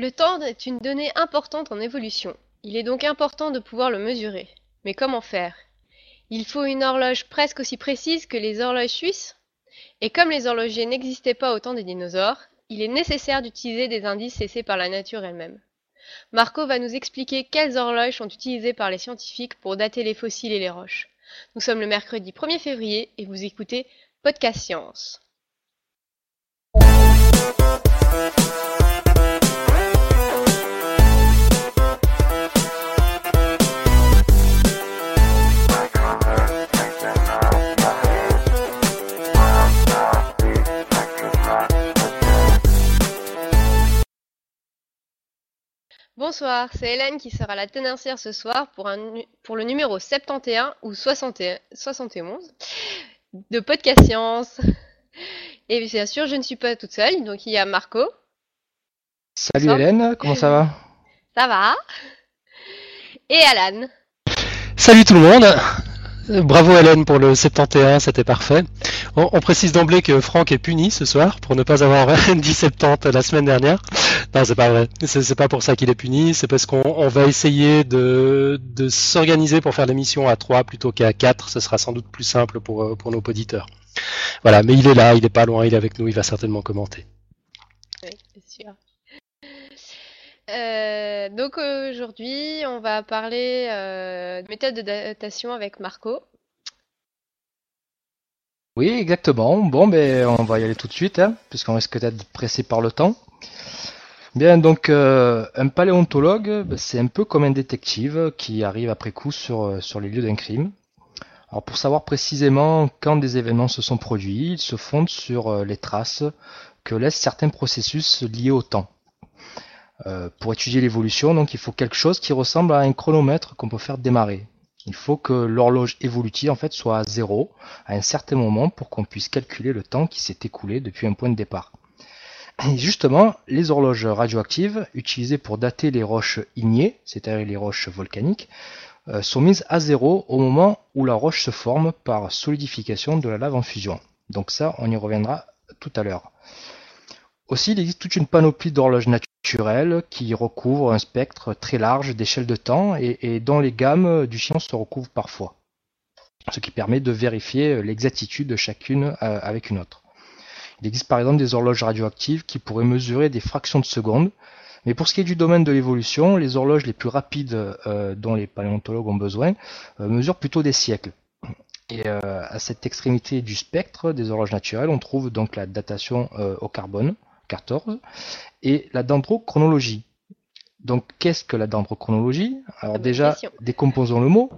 Le temps est une donnée importante en évolution. Il est donc important de pouvoir le mesurer. Mais comment faire? Il faut une horloge presque aussi précise que les horloges suisses Et comme les horlogers n'existaient pas au temps des dinosaures, il est nécessaire d'utiliser des indices laissés par la nature elle-même. Marco va nous expliquer quelles horloges sont utilisées par les scientifiques pour dater les fossiles et les roches. Nous sommes le mercredi 1er février et vous écoutez Podcast Science. Bonsoir, c'est Hélène qui sera la tenancière ce soir pour, un, pour le numéro 71 ou 71 de Podcast Science. Et bien sûr, je ne suis pas toute seule, donc il y a Marco. Salut Hélène, comment ça va? Ça va. Et Alan. Salut tout le monde Bravo Hélène pour le 71, c'était parfait. On, précise d'emblée que Franck est puni ce soir pour ne pas avoir dit 70 la semaine dernière. Non, c'est pas vrai. C'est pas pour ça qu'il est puni. C'est parce qu'on va essayer de, s'organiser pour faire l'émission à 3 plutôt qu'à 4. Ce sera sans doute plus simple pour, euh, pour nos auditeurs. Voilà, mais il est là, il est pas loin, il est avec nous, il va certainement commenter. Oui, c'est sûr. Euh, donc aujourd'hui, on va parler euh, de méthode de datation avec Marco. Oui, exactement. Bon, ben, on va y aller tout de suite, hein, puisqu'on risque d'être pressé par le temps. Bien, donc euh, un paléontologue, ben, c'est un peu comme un détective qui arrive après coup sur, sur les lieux d'un crime. Alors pour savoir précisément quand des événements se sont produits, il se fonde sur les traces que laissent certains processus liés au temps. Euh, pour étudier l'évolution, donc il faut quelque chose qui ressemble à un chronomètre qu'on peut faire démarrer. Il faut que l'horloge évolutive en fait soit à zéro à un certain moment pour qu'on puisse calculer le temps qui s'est écoulé depuis un point de départ. Justement, les horloges radioactives utilisées pour dater les roches ignées, c'est-à-dire les roches volcaniques, euh, sont mises à zéro au moment où la roche se forme par solidification de la lave en fusion. Donc ça, on y reviendra tout à l'heure. Aussi, il existe toute une panoplie d'horloges naturelles qui recouvrent un spectre très large d'échelles de temps et, dont les gammes du chien se recouvrent parfois, ce qui permet de vérifier l'exactitude de chacune euh, avec une autre. Il existe par exemple des horloges radioactives qui pourraient mesurer des fractions de secondes, mais pour ce qui est du domaine de l'évolution, les horloges les plus rapides euh, dont les paléontologues ont besoin euh, mesurent plutôt des siècles. Et à cette extrémité du spectre des horloges naturelles, on trouve donc la datation au carbone, 14, et la dendrochronologie. Donc, qu'est-ce que la dendrochronologie? Alors déjà, décomposons le mot.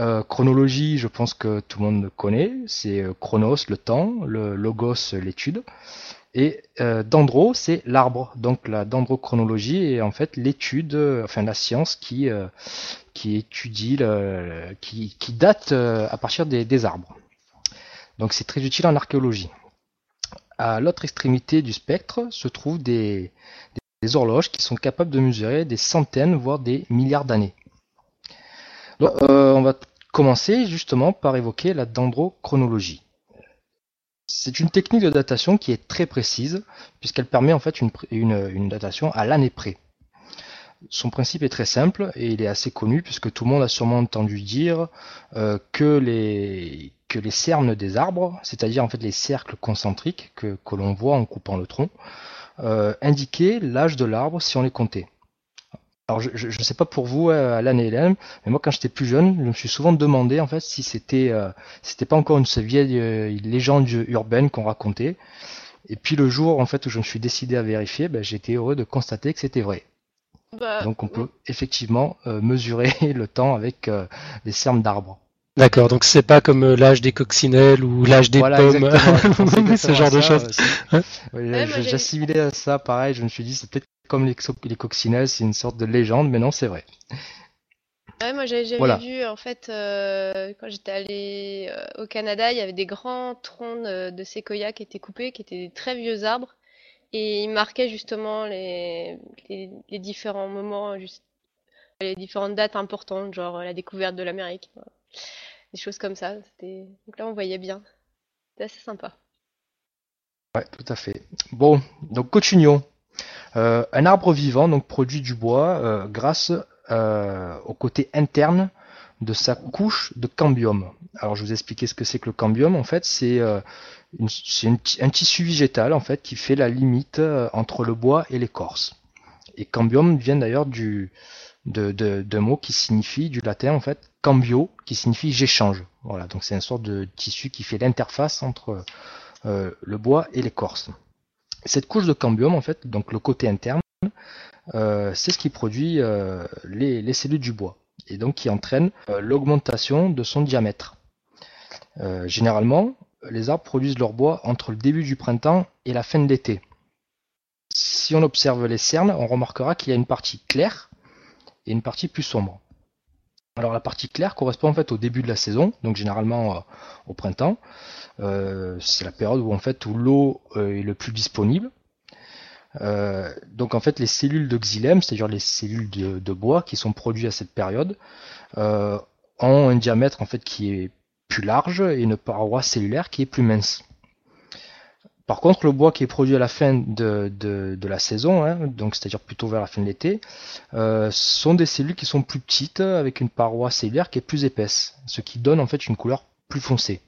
Euh, chronologie, je pense que tout le monde le connaît. C'est euh, chronos, le temps, le logos, l'étude. Et euh, dendro, c'est l'arbre. Donc la dendrochronologie est en fait l'étude, enfin la science qui, qui étudie, le, qui, qui, date à partir des, des arbres. Donc c'est très utile en archéologie. À l'autre extrémité du spectre se trouvent des, horloges qui sont capables de mesurer des centaines, voire des milliards d'années. Euh, on va commencer justement par évoquer la dendrochronologie. C'est une technique de datation qui est très précise puisqu'elle permet en fait une, datation à l'année près. Son principe est très simple et il est assez connu puisque tout le monde a sûrement entendu dire euh, que les que les cernes des arbres, c'est-à-dire en fait les cercles concentriques que, que l'on voit en coupant le tronc, euh, indiquaient l'âge de l'arbre si on les comptait. Alors je ne sais pas pour vous, euh, Alan et Hélène, mais moi quand j'étais plus jeune, je me suis souvent demandé en fait si c'était euh, c'était pas encore une vieille euh, légende urbaine qu'on racontait. Et puis le jour en fait où je me suis décidé à vérifier, ben, j'étais heureux de constater que c'était vrai. Bah, donc on peut effectivement euh, mesurer le temps avec euh, des cernes d'arbres. D'accord, donc c'est pas comme euh, l'âge des coccinelles ou l'âge des pommes, ce genre de choses. J'assimilais à ça, pareil, je me suis dit c'est peut-être comme les, les coccinelles, c'est une sorte de légende, mais non, c'est vrai. Ouais, moi j'avais vu en fait quand j'étais allé au Canada, il y avait des grands troncs de, de séquoia qui étaient coupés, qui étaient des très vieux arbres et il marquait justement les, les, différents moments, juste, les différentes dates importantes, genre la découverte de l'Amérique. Des choses comme ça. Donc là, on voyait bien. C'était assez sympa. Ouais, tout à fait. Bon, donc continuons. Euh, un arbre vivant donc produit du bois euh, grâce euh, au côté interne de sa couche de cambium. Alors je vous expliquer ce que c'est que le cambium. En fait, c'est un tissu végétal en fait qui fait la limite entre le bois et l'écorce. Et cambium vient d'ailleurs du de, de, de mot qui signifie du latin en fait cambio qui signifie j'échange. Voilà, donc c'est une sorte de tissu qui fait l'interface entre euh, le bois et l'écorce. Cette couche de cambium en fait, donc le côté interne, euh, c'est ce qui produit euh, les, les cellules du bois et donc qui entraîne l'augmentation de son diamètre. Généralement, les arbres produisent leur bois entre le début du printemps et la fin de l'été. Si on observe les cernes, on remarquera qu'il y a une partie claire et une partie plus sombre. Alors la partie claire correspond en fait au début de la saison, donc généralement euh, au printemps. Euh, c'est la période où en fait où l'eau euh, est le plus disponible. Donc en fait les cellules de xylème, c'est-à-dire les cellules de, de bois qui sont produites à cette période, ont un diamètre en fait qui est plus large et une paroi cellulaire qui est plus mince. Par contre, le bois qui est produit à la fin de, la saison, hein, donc c'est-à-dire plutôt vers la fin de l'été, euh, sont des cellules qui sont plus petites avec une paroi cellulaire qui est plus épaisse, ce qui donne en fait une couleur plus foncée.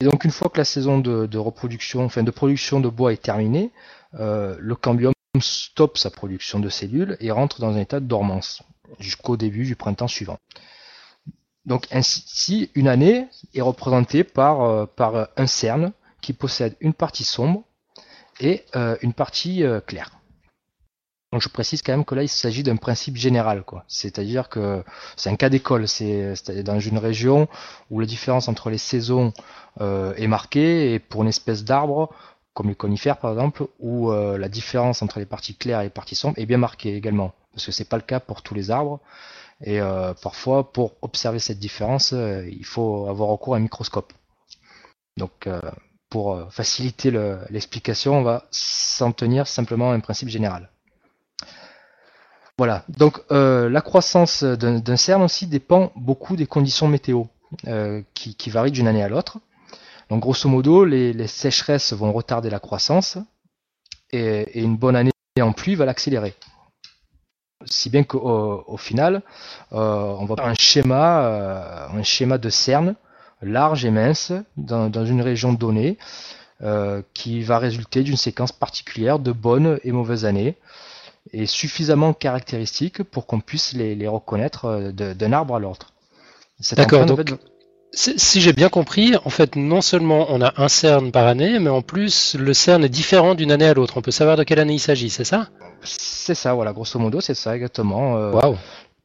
Et donc une fois que la saison de, reproduction, enfin de production de bois est terminée, euh, le cambium stoppe sa production de cellules et rentre dans un état de dormance jusqu'au début du printemps suivant. Donc ainsi, une année est représentée par, euh, par un cerne qui possède une partie sombre et euh, une partie euh, claire. Donc je précise quand même que là il s'agit d'un principe général, quoi. C'est-à-dire que c'est un cas d'école, c'est c'est dans une région où la différence entre les saisons euh, est marquée et pour une espèce d'arbre comme les conifères par exemple, où la différence entre les parties claires et les parties sombres est bien marquée également, parce que c'est pas le cas pour tous les arbres. Et parfois, pour observer cette différence, il faut avoir recours à un microscope. Donc, pour euh, faciliter le- l'explication, on va s'en tenir simplement à un principe général. Voilà. Donc, euh, la croissance d'un cerne aussi dépend beaucoup des conditions météo, euh, qui, varient d'une année à l'autre. Donc, grosso modo, les, sécheresses vont retarder la croissance, et, une bonne année en pluie va l'accélérer. Si bien qu'au au final, on va faire un schéma, un schéma de cerne large et mince dans, dans une région donnée, euh, qui va résulter d'une séquence particulière de bonnes et mauvaises années, et suffisamment caractéristiques pour qu'on puisse les, les reconnaître euh, d'un arbre à l'autre. D'accord, donc- fait, Si j'ai bien compris, en fait, non seulement on a un CERN par année, mais en plus, le CERN est différent d'une année à l'autre. On peut savoir de quelle année il s'agit, c'est ça? C'est ça, voilà, grosso modo, c'est ça exactement. Euh, Waouh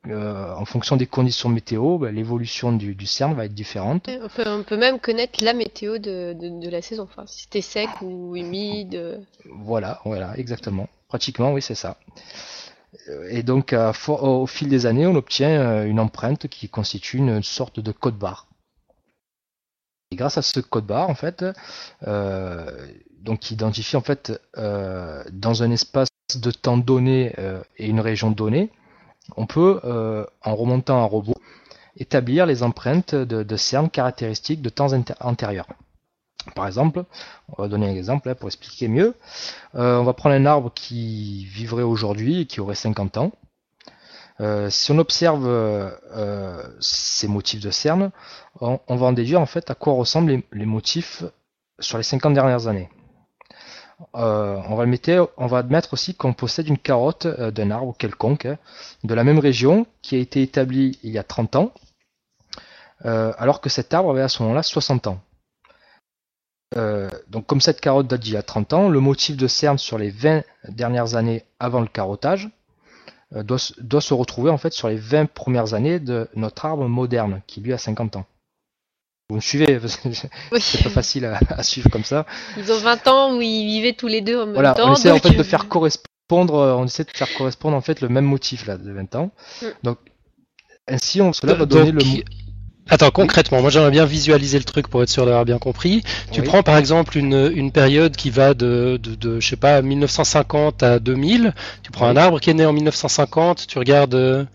euh, en fonction des conditions météo, ben, l'évolution du, du CERN va être différente. On peut, on peut même connaître la météo de, de, de la saison, enfin, si c'était sec ou humide. Voilà, voilà, exactement. Pratiquement, oui, c'est ça. Euh, Et donc, au fil des années, on obtient euh, une empreinte qui constitue une sorte de code barre. Et grâce à ce code barre, en fait, donc qui identifie en fait dans un espace de temps donné et une région donnée, on peut, euh, en remontant un robot, établir les empreintes de, de cernes caractéristiques de temps antérieurs. Par exemple, on va donner un exemple hein, pour expliquer mieux. Euh, on va prendre un arbre qui vivrait aujourd'hui et qui aurait 50 ans. Euh, si on observe ces motifs de cerne, on, va en déduire en fait à quoi ressemblent les, les motifs sur les 50 dernières années. Euh, on, va admettre aussi qu'on possède une carotte euh, d'un arbre quelconque, hein, de la même région, qui a été établie il y a 30 ans, euh, alors que cet arbre avait à ce moment-là 60 ans. Donc comme cette carotte date d'il y a 30 ans, le motif de cerne sur les 20 dernières années avant le carottage doit, se- doit se retrouver en fait sur les 20 premières années de notre arbre moderne, qui lui a 50 ans. Vous me suivez Oui. C'est pas facile à, à suivre comme ça. Ils ont 20 ans où ils vivaient tous les deux en même Voilà, temps. on essaie en fait de faire correspondre, euh, on essaie de faire correspondre en fait le même motif là de 20 ans. Mm. Donc ainsi, on cela va donner Donc, le Attends, concrètement, moi j'aimerais bien visualiser le truc pour être sûr d'avoir bien compris. Tu Oui. prends par exemple une, une période qui va de, de, de, je sais pas, 1950 à 2000. Tu prends Oui. un arbre qui est né en 1950, tu regardes, euh,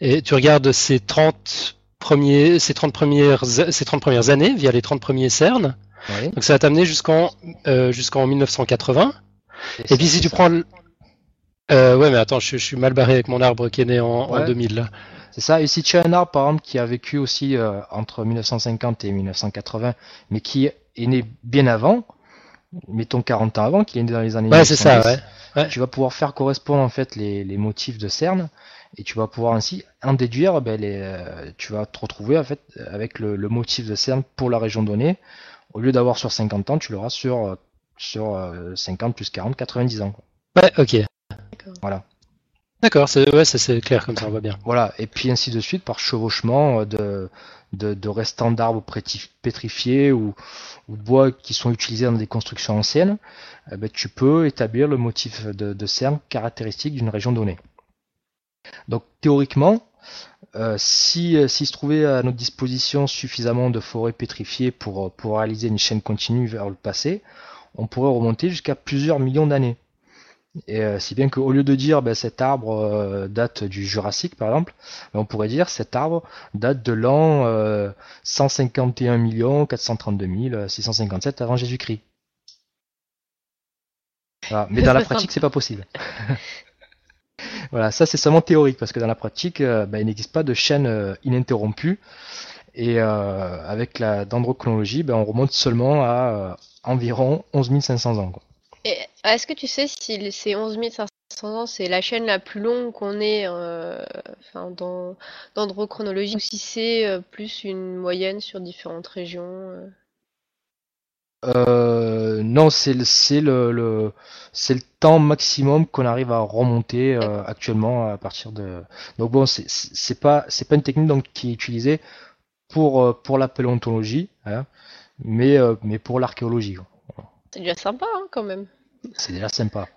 et tu regardes ses 30 premiers, ses 30 premières, ses 30 premières années via les 30 premiers. Oui. Donc ça va t'amener jusqu'en euh, jusqu'en 1980. Et, puis si tu prends... Euh, ouais, mais attends, je, suis mal barré avec mon arbre qui est né en, 2000 là. C'est ça. Et si tu as un arbre, par exemple, qui a vécu aussi euh, entre 1950 et 1980, mais qui est né bien avant, mettons 40 ans avant, qu'il est né dans les années ouais, c'est ça, ouais. tu vas pouvoir faire correspondre en fait les, les, motifs de CERN et tu vas pouvoir ainsi en déduire, ben, les, euh, tu vas te retrouver en fait avec le, le, motif de CERN pour la région donnée. Au lieu d'avoir sur 50 ans, tu l'auras sur, sur 50 plus 40, 90 ans. Ouais, ok. Voilà. D'accord, c'est ouais, c'est clair comme ça, on va bien. Voilà, et puis ainsi de suite par chevauchement de, de, de restants d'arbres pétrifiés ou, ou, de bois qui sont utilisés dans des constructions anciennes, eh ben, tu peux établir le motif de, de CERN caractéristique d'une région donnée. Donc théoriquement, euh, si euh, s'il se trouvait à notre disposition suffisamment de forêts pétrifiées pour, pour réaliser une chaîne continue vers le passé, on pourrait remonter jusqu'à plusieurs millions d'années. Et euh, si bien qu'au lieu de dire ben, cet arbre euh, date du Jurassique par exemple, ben, on pourrait dire cet arbre date de l'an 151 432 657 avant Jésus-Christ. Mais dans la pratique, c'est pas possible. voilà, ça c'est seulement théorique parce que dans la pratique, euh, ben, il n'existe pas de chaîne ininterrompue. Et avec la dendrochronologie, ben, on remonte seulement à environ 11 500 ans. Est-ce que tu sais si ces 11 500 ans, c'est la chaîne la plus longue qu'on ait euh, enfin, dans dendrochronologie ou si c'est euh, plus une moyenne sur différentes régions euh? Euh, non, c'est le, c'est le, c'est le temps maximum qu'on arrive à remonter euh, actuellement à partir de. Donc bon, c'est, pas c'est pas une technique donc qui est utilisée pour euh, pour la paléontologie, hein, mais mais pour l'archéologie. C'est déjà sympa hein, quand même. C'est déjà sympa.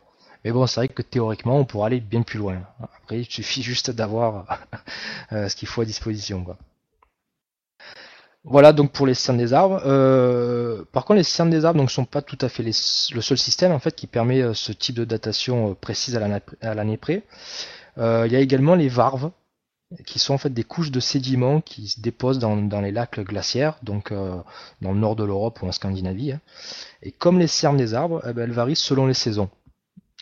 Mais bon, c'est vrai que théoriquement, on pourrait aller bien plus loin. Après, il suffit juste d'avoir euh, ce qu'il faut à disposition. Quoi. Voilà donc pour les cernes des arbres. Euh, par contre, les cernes des arbres ne sont pas tout à fait le seul système en fait qui permet euh, ce type de datation précise à l'année près. il y a également les varves, qui sont en fait des couches de sédiments qui se déposent dans, les lacs glaciaires, donc dans le nord de l'Europe ou en Scandinavie. Hein. Et comme les cernes des arbres, eh ben, elles varient selon les saisons.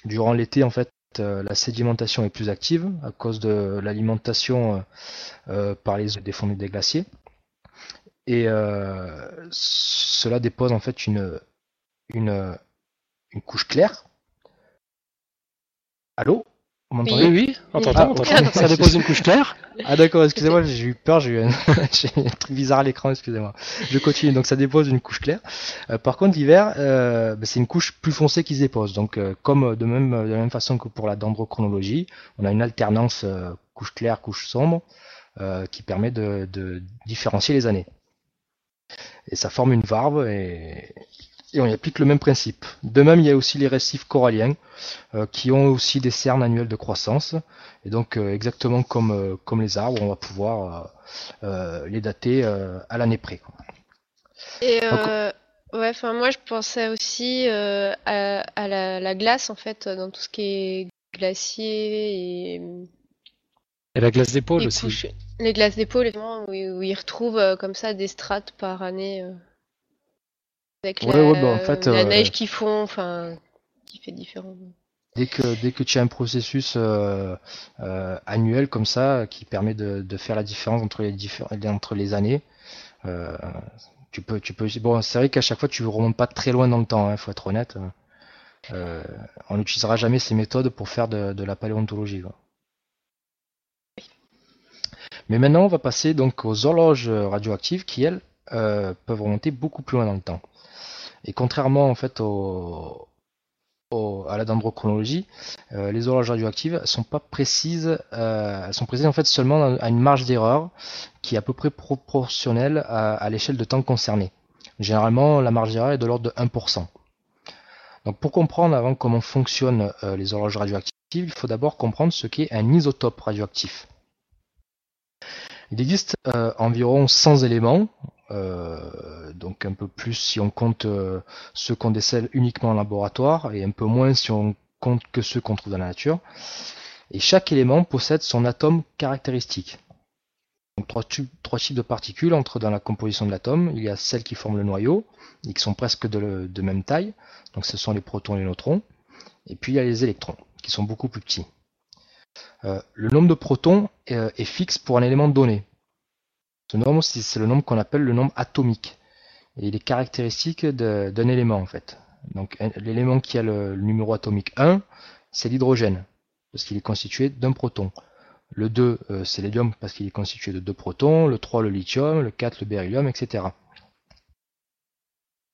Durant l'été, en fait, euh, la sédimentation est plus active à cause de l'alimentation euh, euh, par les eaux défendées des glaciers. Et cela dépose en fait une, une, une couche claire. Allô? On oui, oui, on t'entend, ça dépose une couche claire? Ah d'accord, excusez-moi, j'ai eu peur, j'ai eu un... un, truc bizarre à l'écran, excusez-moi. Je continue, donc ça dépose une couche claire. Euh, par contre, l'hiver, euh, bah, c'est une couche plus foncée qui se dépose. Donc euh, comme de, même, de la même façon que pour la dendrochronologie, on a une alternance couche claire, couche sombre, qui permet de, de différencier les années. Et ça forme une varve et, et on y applique le même principe. De même, il y a aussi les récifs coralliens euh, qui ont aussi des cernes annuelles de croissance. Et donc, euh, exactement comme, euh, comme les arbres, on va pouvoir les dater à l'année près. Et ouais, enfin moi je pensais aussi à, la, glace en fait, dans tout ce qui est glacier et. Et la glace d'épaule aussi. Les glaces d'épaule, où, où ils retrouvent comme ça des strates par année. Avec la, bah, en fait, la euh, neige qui fond, enfin, qui fait différent. Dès que, dès que tu as un processus euh, euh, annuel comme ça qui permet de, de, faire la différence entre les, entre les années, tu peux, tu peux. Bon, c'est vrai qu'à chaque fois tu ne remontes pas très loin dans le temps, il hein, faut être honnête. on n'utilisera jamais ces méthodes pour faire de, de la paléontologie. Mais maintenant, on va passer donc aux horloges radioactives qui, elles, peuvent remonter beaucoup plus loin dans le temps. Et contrairement en fait à la dendrochronologie, euh, les horloges radioactives sont pas précises, euh, elles sont précises en fait seulement à une marge d'erreur qui est à peu près proportionnelle à, l'échelle de temps concernée. Généralement, la marge d'erreur est de l'ordre de 1%. Donc pour comprendre avant comment fonctionnent euh, les horloges radioactives, il faut d'abord comprendre ce qu'est un isotope radioactif. Il existe environ 100 éléments, euh, donc un peu plus si on compte euh, ceux qu'on décèle uniquement en laboratoire et un peu moins si on compte que ceux qu'on trouve dans la nature. Et chaque élément possède son atome caractéristique. Donc trois, types de particules entrent dans la composition de l'atome. Il y a celles qui forment le noyau et qui sont presque de, même taille. Donc ce sont les protons et les neutrons. Et puis il y a les électrons, qui sont beaucoup plus petits. Euh, le nombre de protons euh, est, fixe pour un élément donné. Ce nombre, c'est le nombre qu'on appelle le nombre atomique. Il est caractéristique d'un élément en fait. Donc l'élément qui a le, numéro atomique 1, c'est l'hydrogène, parce qu'il est constitué d'un proton. Le 2, euh, c'est l'hélium, parce qu'il est constitué de deux protons. Le 3, le lithium. Le 4, le beryllium, etc.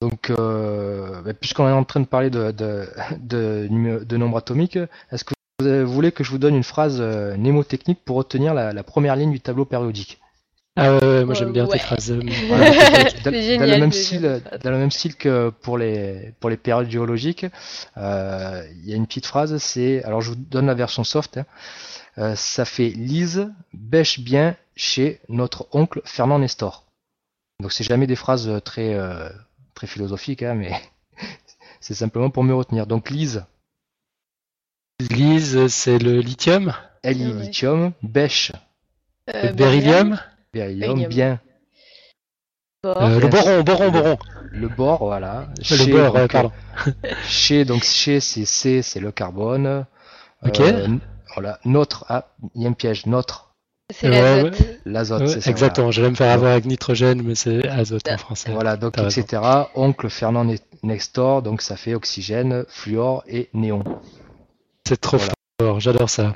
Donc, ben, puisqu'on est en train de parler de nombre atomique, est-ce que vous voulez que je vous donne une phrase euh, mnémotechnique pour retenir la, première ligne du tableau périodique ah ouais, moi j'aime bien tes phrases. dans, le même style, dans le même style que pour les pour les périodes géologiques, euh, il y a une petite phrase, c'est alors je vous donne la version soft. Hein. Euh, ça fait Lise bêche bien chez notre oncle Fernand Nestor. Donc c'est jamais des phrases très très philosophiques, hein, mais c'est simplement pour me retenir. Donc Lise, Lise, c'est le lithium Elle lithium, bêche. Euh, le beryllium Beryllium, bien. Euh, le boron, boron, boron. Le bore, voilà. le bore, pardon. Chez, donc chez, c'est C, c'est le carbone. Ok. Euh, voilà. Notre, ah, il y a un piège, notre. C'est l'azote. L'azote, c'est ça. Exactement, j'allais me faire avoir avec nitrogène, mais c'est azote en français. Voilà, donc etc. Oncle Fernand Nestor, donc ça fait oxygène, fluor et néon. C'est trop fort, j'adore ça.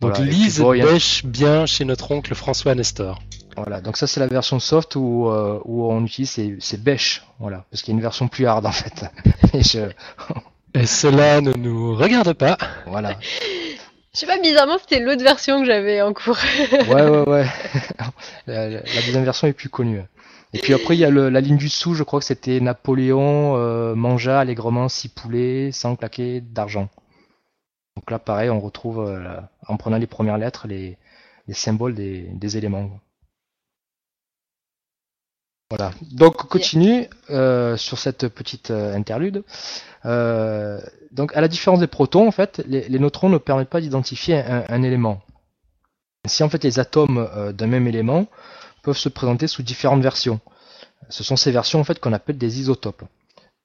Donc Lise bêche bien chez notre oncle François Nestor. Voilà, donc ça c'est la version soft où, euh, où on utilise ces, bêches, voilà, parce qu'il y a une version plus hard en fait. Et, cela ne nous regarde pas. Voilà. Je sais pas, bizarrement c'était l'autre version que j'avais en cours. ouais, ouais, ouais. La, deuxième version est plus connue. Et puis après, il y a la ligne du dessous, je crois que c'était Napoléon euh, mangea allègrement six poulets sans claquer d'argent. Donc là, pareil, on retrouve, euh, en prenant les premières lettres, les, symboles des, éléments. Voilà. Donc on continue euh, sur cette petite euh, interlude. donc à la différence des protons, en fait, les, neutrons ne permettent pas d'identifier un, élément. Si en fait les atomes d'un même élément peuvent se présenter sous différentes versions. Ce sont ces versions en fait qu'on appelle des isotopes.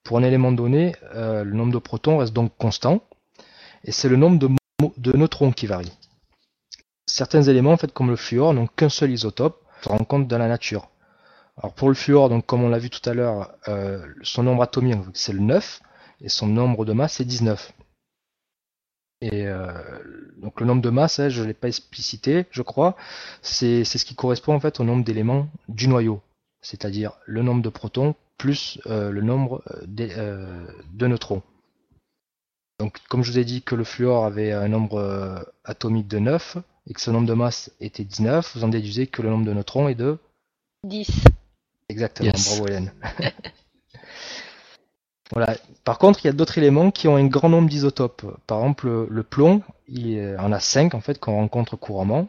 Pour un élément donné, le nombre de protons reste donc constant, et c'est le nombre de, neutrons qui varie. Certains éléments, en fait, comme le fluor, n'ont qu'un seul isotope, se rencontre dans la nature. Alors pour le fluor, donc comme on l'a vu tout à l'heure, euh, son nombre atomique c'est le 9 et son nombre de masse c'est 19. Et euh, donc le nombre de masse, hein, je ne l'ai pas explicité, je crois, c'est ce qui correspond en fait au nombre d'éléments du noyau, c'est-à-dire le nombre de protons plus euh, le nombre de neutrons. Donc, comme je vous ai dit que le fluor avait un nombre euh, atomique de 9 et que ce nombre de masse était 19, vous en déduisez que le nombre de neutrons est de 10. Exactement, bravo Hélène. voilà. Par contre, il y a d'autres éléments qui ont un grand nombre d'isotopes. Par exemple, le plomb, il en a 5 en fait qu'on rencontre couramment.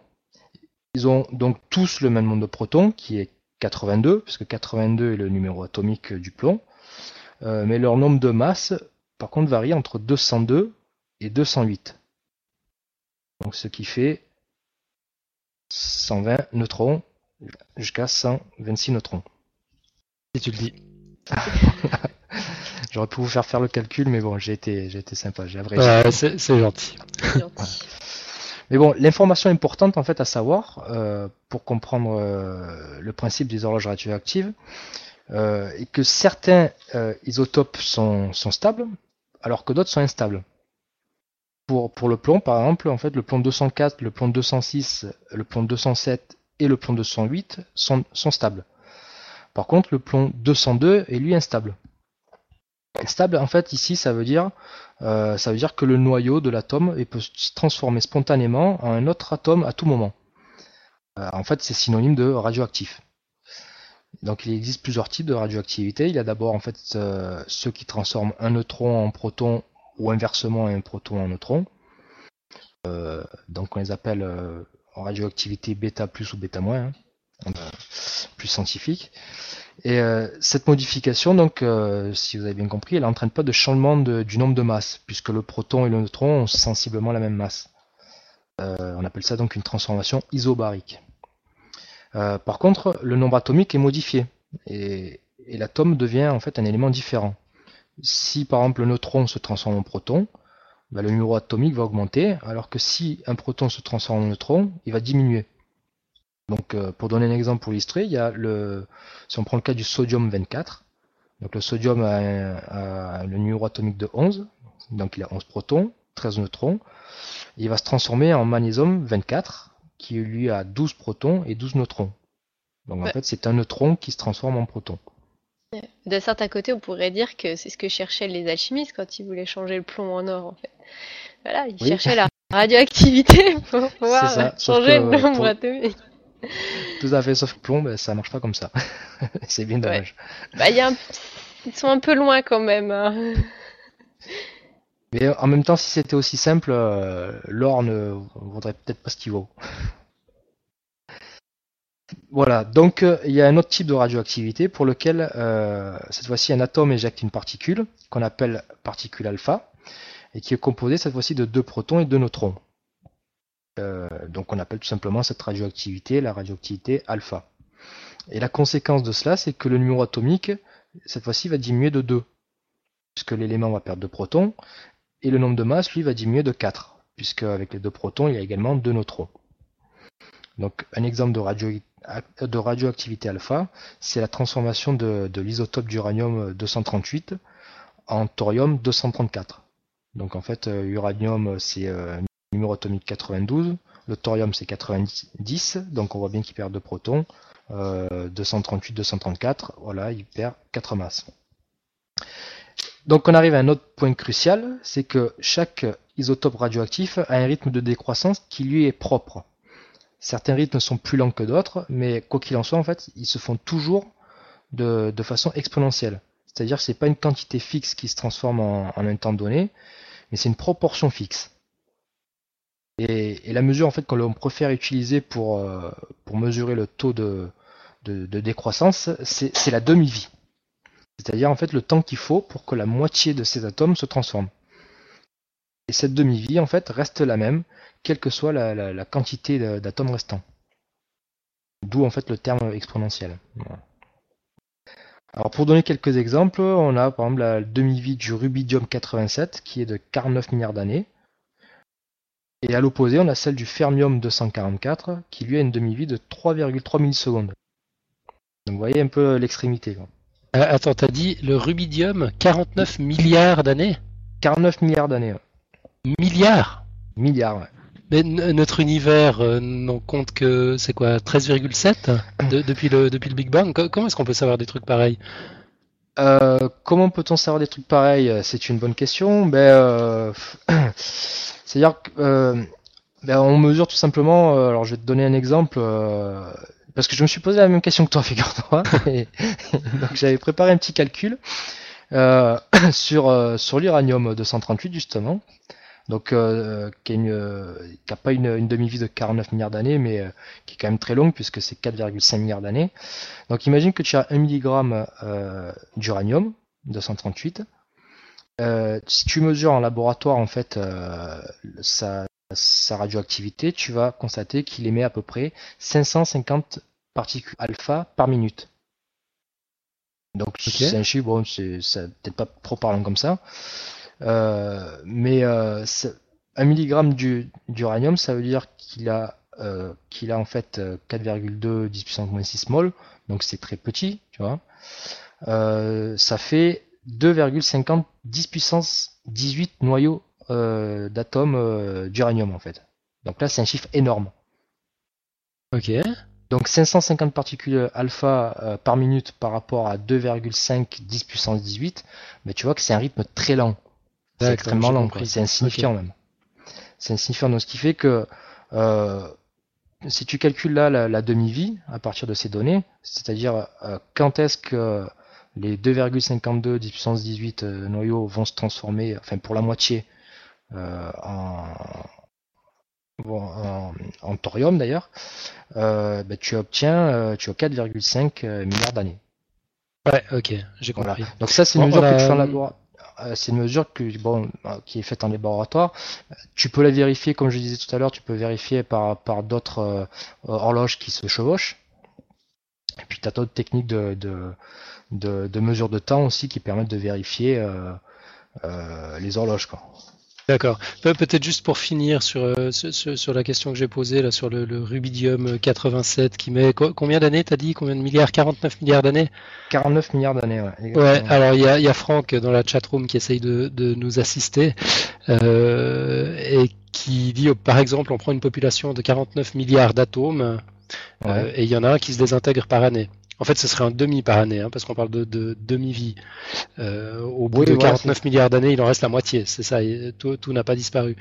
Ils ont donc tous le même nombre de protons, qui est 82, puisque 82 est le numéro atomique du plomb. Euh, mais leur nombre de masse par contre varie entre 202 et 208. Donc ce qui fait 120 neutrons jusqu'à 126 neutrons. Si tu le dis. J'aurais pu vous faire faire le calcul, mais bon, j'ai été, j'ai été sympa, j'ai abrégé. c'est, gentil. mais bon, l'information importante en fait à savoir euh, pour comprendre euh, le principe des horloges radioactives euh, est que certains isotopes sont, sont stables alors que d'autres sont instables. Pour, le plomb, par exemple, en fait, le plomb 204, le plomb 206, le plomb 207 et le plomb 208 sont, stables. Par contre, le plomb 202 est lui instable. Instable, en fait, ici, ça veut dire, euh, que le noyau de l'atome peut se transformer spontanément en un autre atome à tout moment. Euh, en fait, c'est synonyme de radioactif. Donc il existe plusieurs types de radioactivité. Il y a d'abord en fait euh, ceux qui transforment un neutron en proton ou inversement un proton en neutron. Euh, donc on les appelle euh, radioactivité bêta plus ou bêta moins, hein, plus scientifique. Et cette modification, donc, si vous avez bien compris, elle n'entraîne pas de changement du nombre de masses, puisque le proton et le neutron ont sensiblement la même masse. on appelle ça donc une transformation isobarique. Euh, par contre, le nombre atomique est modifié et, l'atome devient en fait un élément différent. Si par exemple le neutron se transforme en proton, bah, le numéro atomique va augmenter, alors que si un proton se transforme en neutron, il va diminuer. Donc, euh, pour donner un exemple pour illustrer, a si on prend le cas du sodium 24, donc le sodium a, le numéro atomique de 11, donc il a 11 protons, 13 neutrons. Il va se transformer en magnésium 24, qui lui a 12 protons et 12 neutrons. Donc en fait, c'est un neutron qui se transforme en proton. D'un certain côté, on pourrait dire que c'est ce que cherchaient les alchimistes quand ils voulaient changer le plomb en or, en fait. Voilà, ils cherchaient la radioactivité pour pouvoir changer le plomb atomique. Tout à fait, sauf que plomb, ben, ça marche pas comme ça. c'est bien dommage. Bah, Ils sont un peu loin quand même. Hein. Mais en même temps, si c'était aussi simple, euh, l'or ne vaudrait peut-être pas ce qu'il vaut. Voilà, donc euh, il y a un autre type de radioactivité pour lequel euh, cette fois-ci un atome éjecte une particule qu'on appelle particule alpha et qui est composée cette fois-ci de deux protons et deux neutrons. Donc on appelle tout simplement cette radioactivité la radioactivité alpha. Et la conséquence de cela, c'est que le numéro atomique, cette fois-ci, va diminuer de 2, puisque l'élément va perdre 2 protons, et le nombre de masses, lui, va diminuer de 4, puisque avec les deux protons, il y a également deux neutrons. Donc un exemple de, radioactivité alpha, c'est la transformation de, l'isotope d'uranium 238 en thorium 234. Donc en fait, euh, uranium c'est euh, numéro atomique 92, le thorium c'est 90, donc on voit bien qu'il perd deux protons, 238, euh, 234, voilà, il perd 4 masses. Donc on arrive à un autre point crucial, c'est que chaque isotope radioactif a un rythme de décroissance qui lui est propre. Certains rythmes sont plus lents que d'autres, mais quoi qu'il en soit, en fait, ils se font toujours de, façon exponentielle. C'est-à-dire que ce n'est pas une quantité fixe qui se transforme en, un temps donné, mais c'est une proportion fixe. Et, la mesure en fait qu'on préfère utiliser pour, euh, pour mesurer le taux de, de décroissance, c'est la demi-vie. C'est-à-dire en fait le temps qu'il faut pour que la moitié de ces atomes se transforment. Et cette demi-vie en fait reste la même quelle que soit la, quantité d'atomes restants. D'où en fait le terme exponentiel. Alors pour donner quelques exemples, on a par exemple la demi-vie du rubidium 87 qui est de 49 milliards d'années. Et à l'opposé, on a celle du fermium 244 qui lui a une demi-vie de 3,3 millisecondes. Donc vous voyez un peu l'extrémité. Euh, attends, t'as dit le rubidium 49 milliards d'années 49 milliards d'années. Milliards Milliards, ouais. Mais notre univers euh, n'en compte que, c'est quoi, 13,7 depuis, le, depuis le Big Bang? Comment est-ce qu'on peut savoir des trucs pareils? Euh, Comment peut-on savoir des trucs pareils? C'est une bonne question. Ben, euh, C'est-à-dire qu'on ben, on mesure tout simplement, alors je vais te donner un exemple, parce que je me suis posé la même question que toi, figure-toi. donc j'avais préparé un petit calcul sur, sur l'uranium 238 justement donc euh, qui n'a pas une, demi-vie de 49 milliards d'années, mais euh, qui est quand même très longue puisque c'est 4,5 milliards d'années. Donc imagine que tu as 1 mg euh, d'uranium 238. si tu mesures en laboratoire en fait sa, radioactivité, tu vas constater qu'il émet à peu près 550 particules alpha par minute. Donc c'est un chiffre, bon, c'est peut-être pas trop parlant comme ça. Euh, mais euh, un milligramme d'uranium, ça veut dire qu'il a, euh, qu'il a en fait 4,2 10 puissance moins 6 mol, donc c'est très petit, tu vois. ça fait 2,50 10 puissance 18 noyaux d'atomes d'uranium en fait. Donc là, c'est un chiffre énorme. Ok. Donc 550 particules alpha par minute par rapport à 2,5 10 puissance 18, mais tu vois que c'est un rythme très lent. C'est extrêmement lent, c'est insignifiant même. C'est insignifiant, donc ce qui fait que euh, si tu calcules là la, demi-vie à partir de ces données, c'est-à-dire euh, quand est-ce que les 2,52 10 puissance 18 euh, noyaux vont se transformer, enfin pour la moitié, en, en, thorium d'ailleurs, bah, tu obtiens tu as 4,5 milliards d'années. Ouais, ok, j'ai compris. Donc ça c'est une mesure que tu fais en laboratoire euh, c'est une mesure que, bon, euh, qui est faite en laboratoire. Tu peux la vérifier, comme je disais tout à l'heure, tu peux vérifier par, par d'autres euh, horloges qui se chevauchent. Et puis tu as d'autres techniques de, de, de, de, mesure de temps aussi qui permettent de vérifier les horloges. Quoi. D'accord. Pe- Peut-être juste pour finir sur, euh, sur, la question que j'ai posée là sur le, le rubidium 87 qui met co- combien d'années t'as dit? Combien de milliards? 49 milliards d'années? 49 milliards d'années, ouais. Ouais. Alors il y a, y a Franck dans la chatroom qui essaye de, de nous assister euh, et qui dit oh, par exemple on prend une population de 49 milliards d'atomes euh, et il y en a un qui se désintègre par année. En fait, ce serait un demi par année, hein, parce qu'on parle de, de demi-vie. Euh, au bout Oui, de voilà, 49 milliards d'années, il en reste la moitié. C'est ça, et tout, tout n'a pas disparu.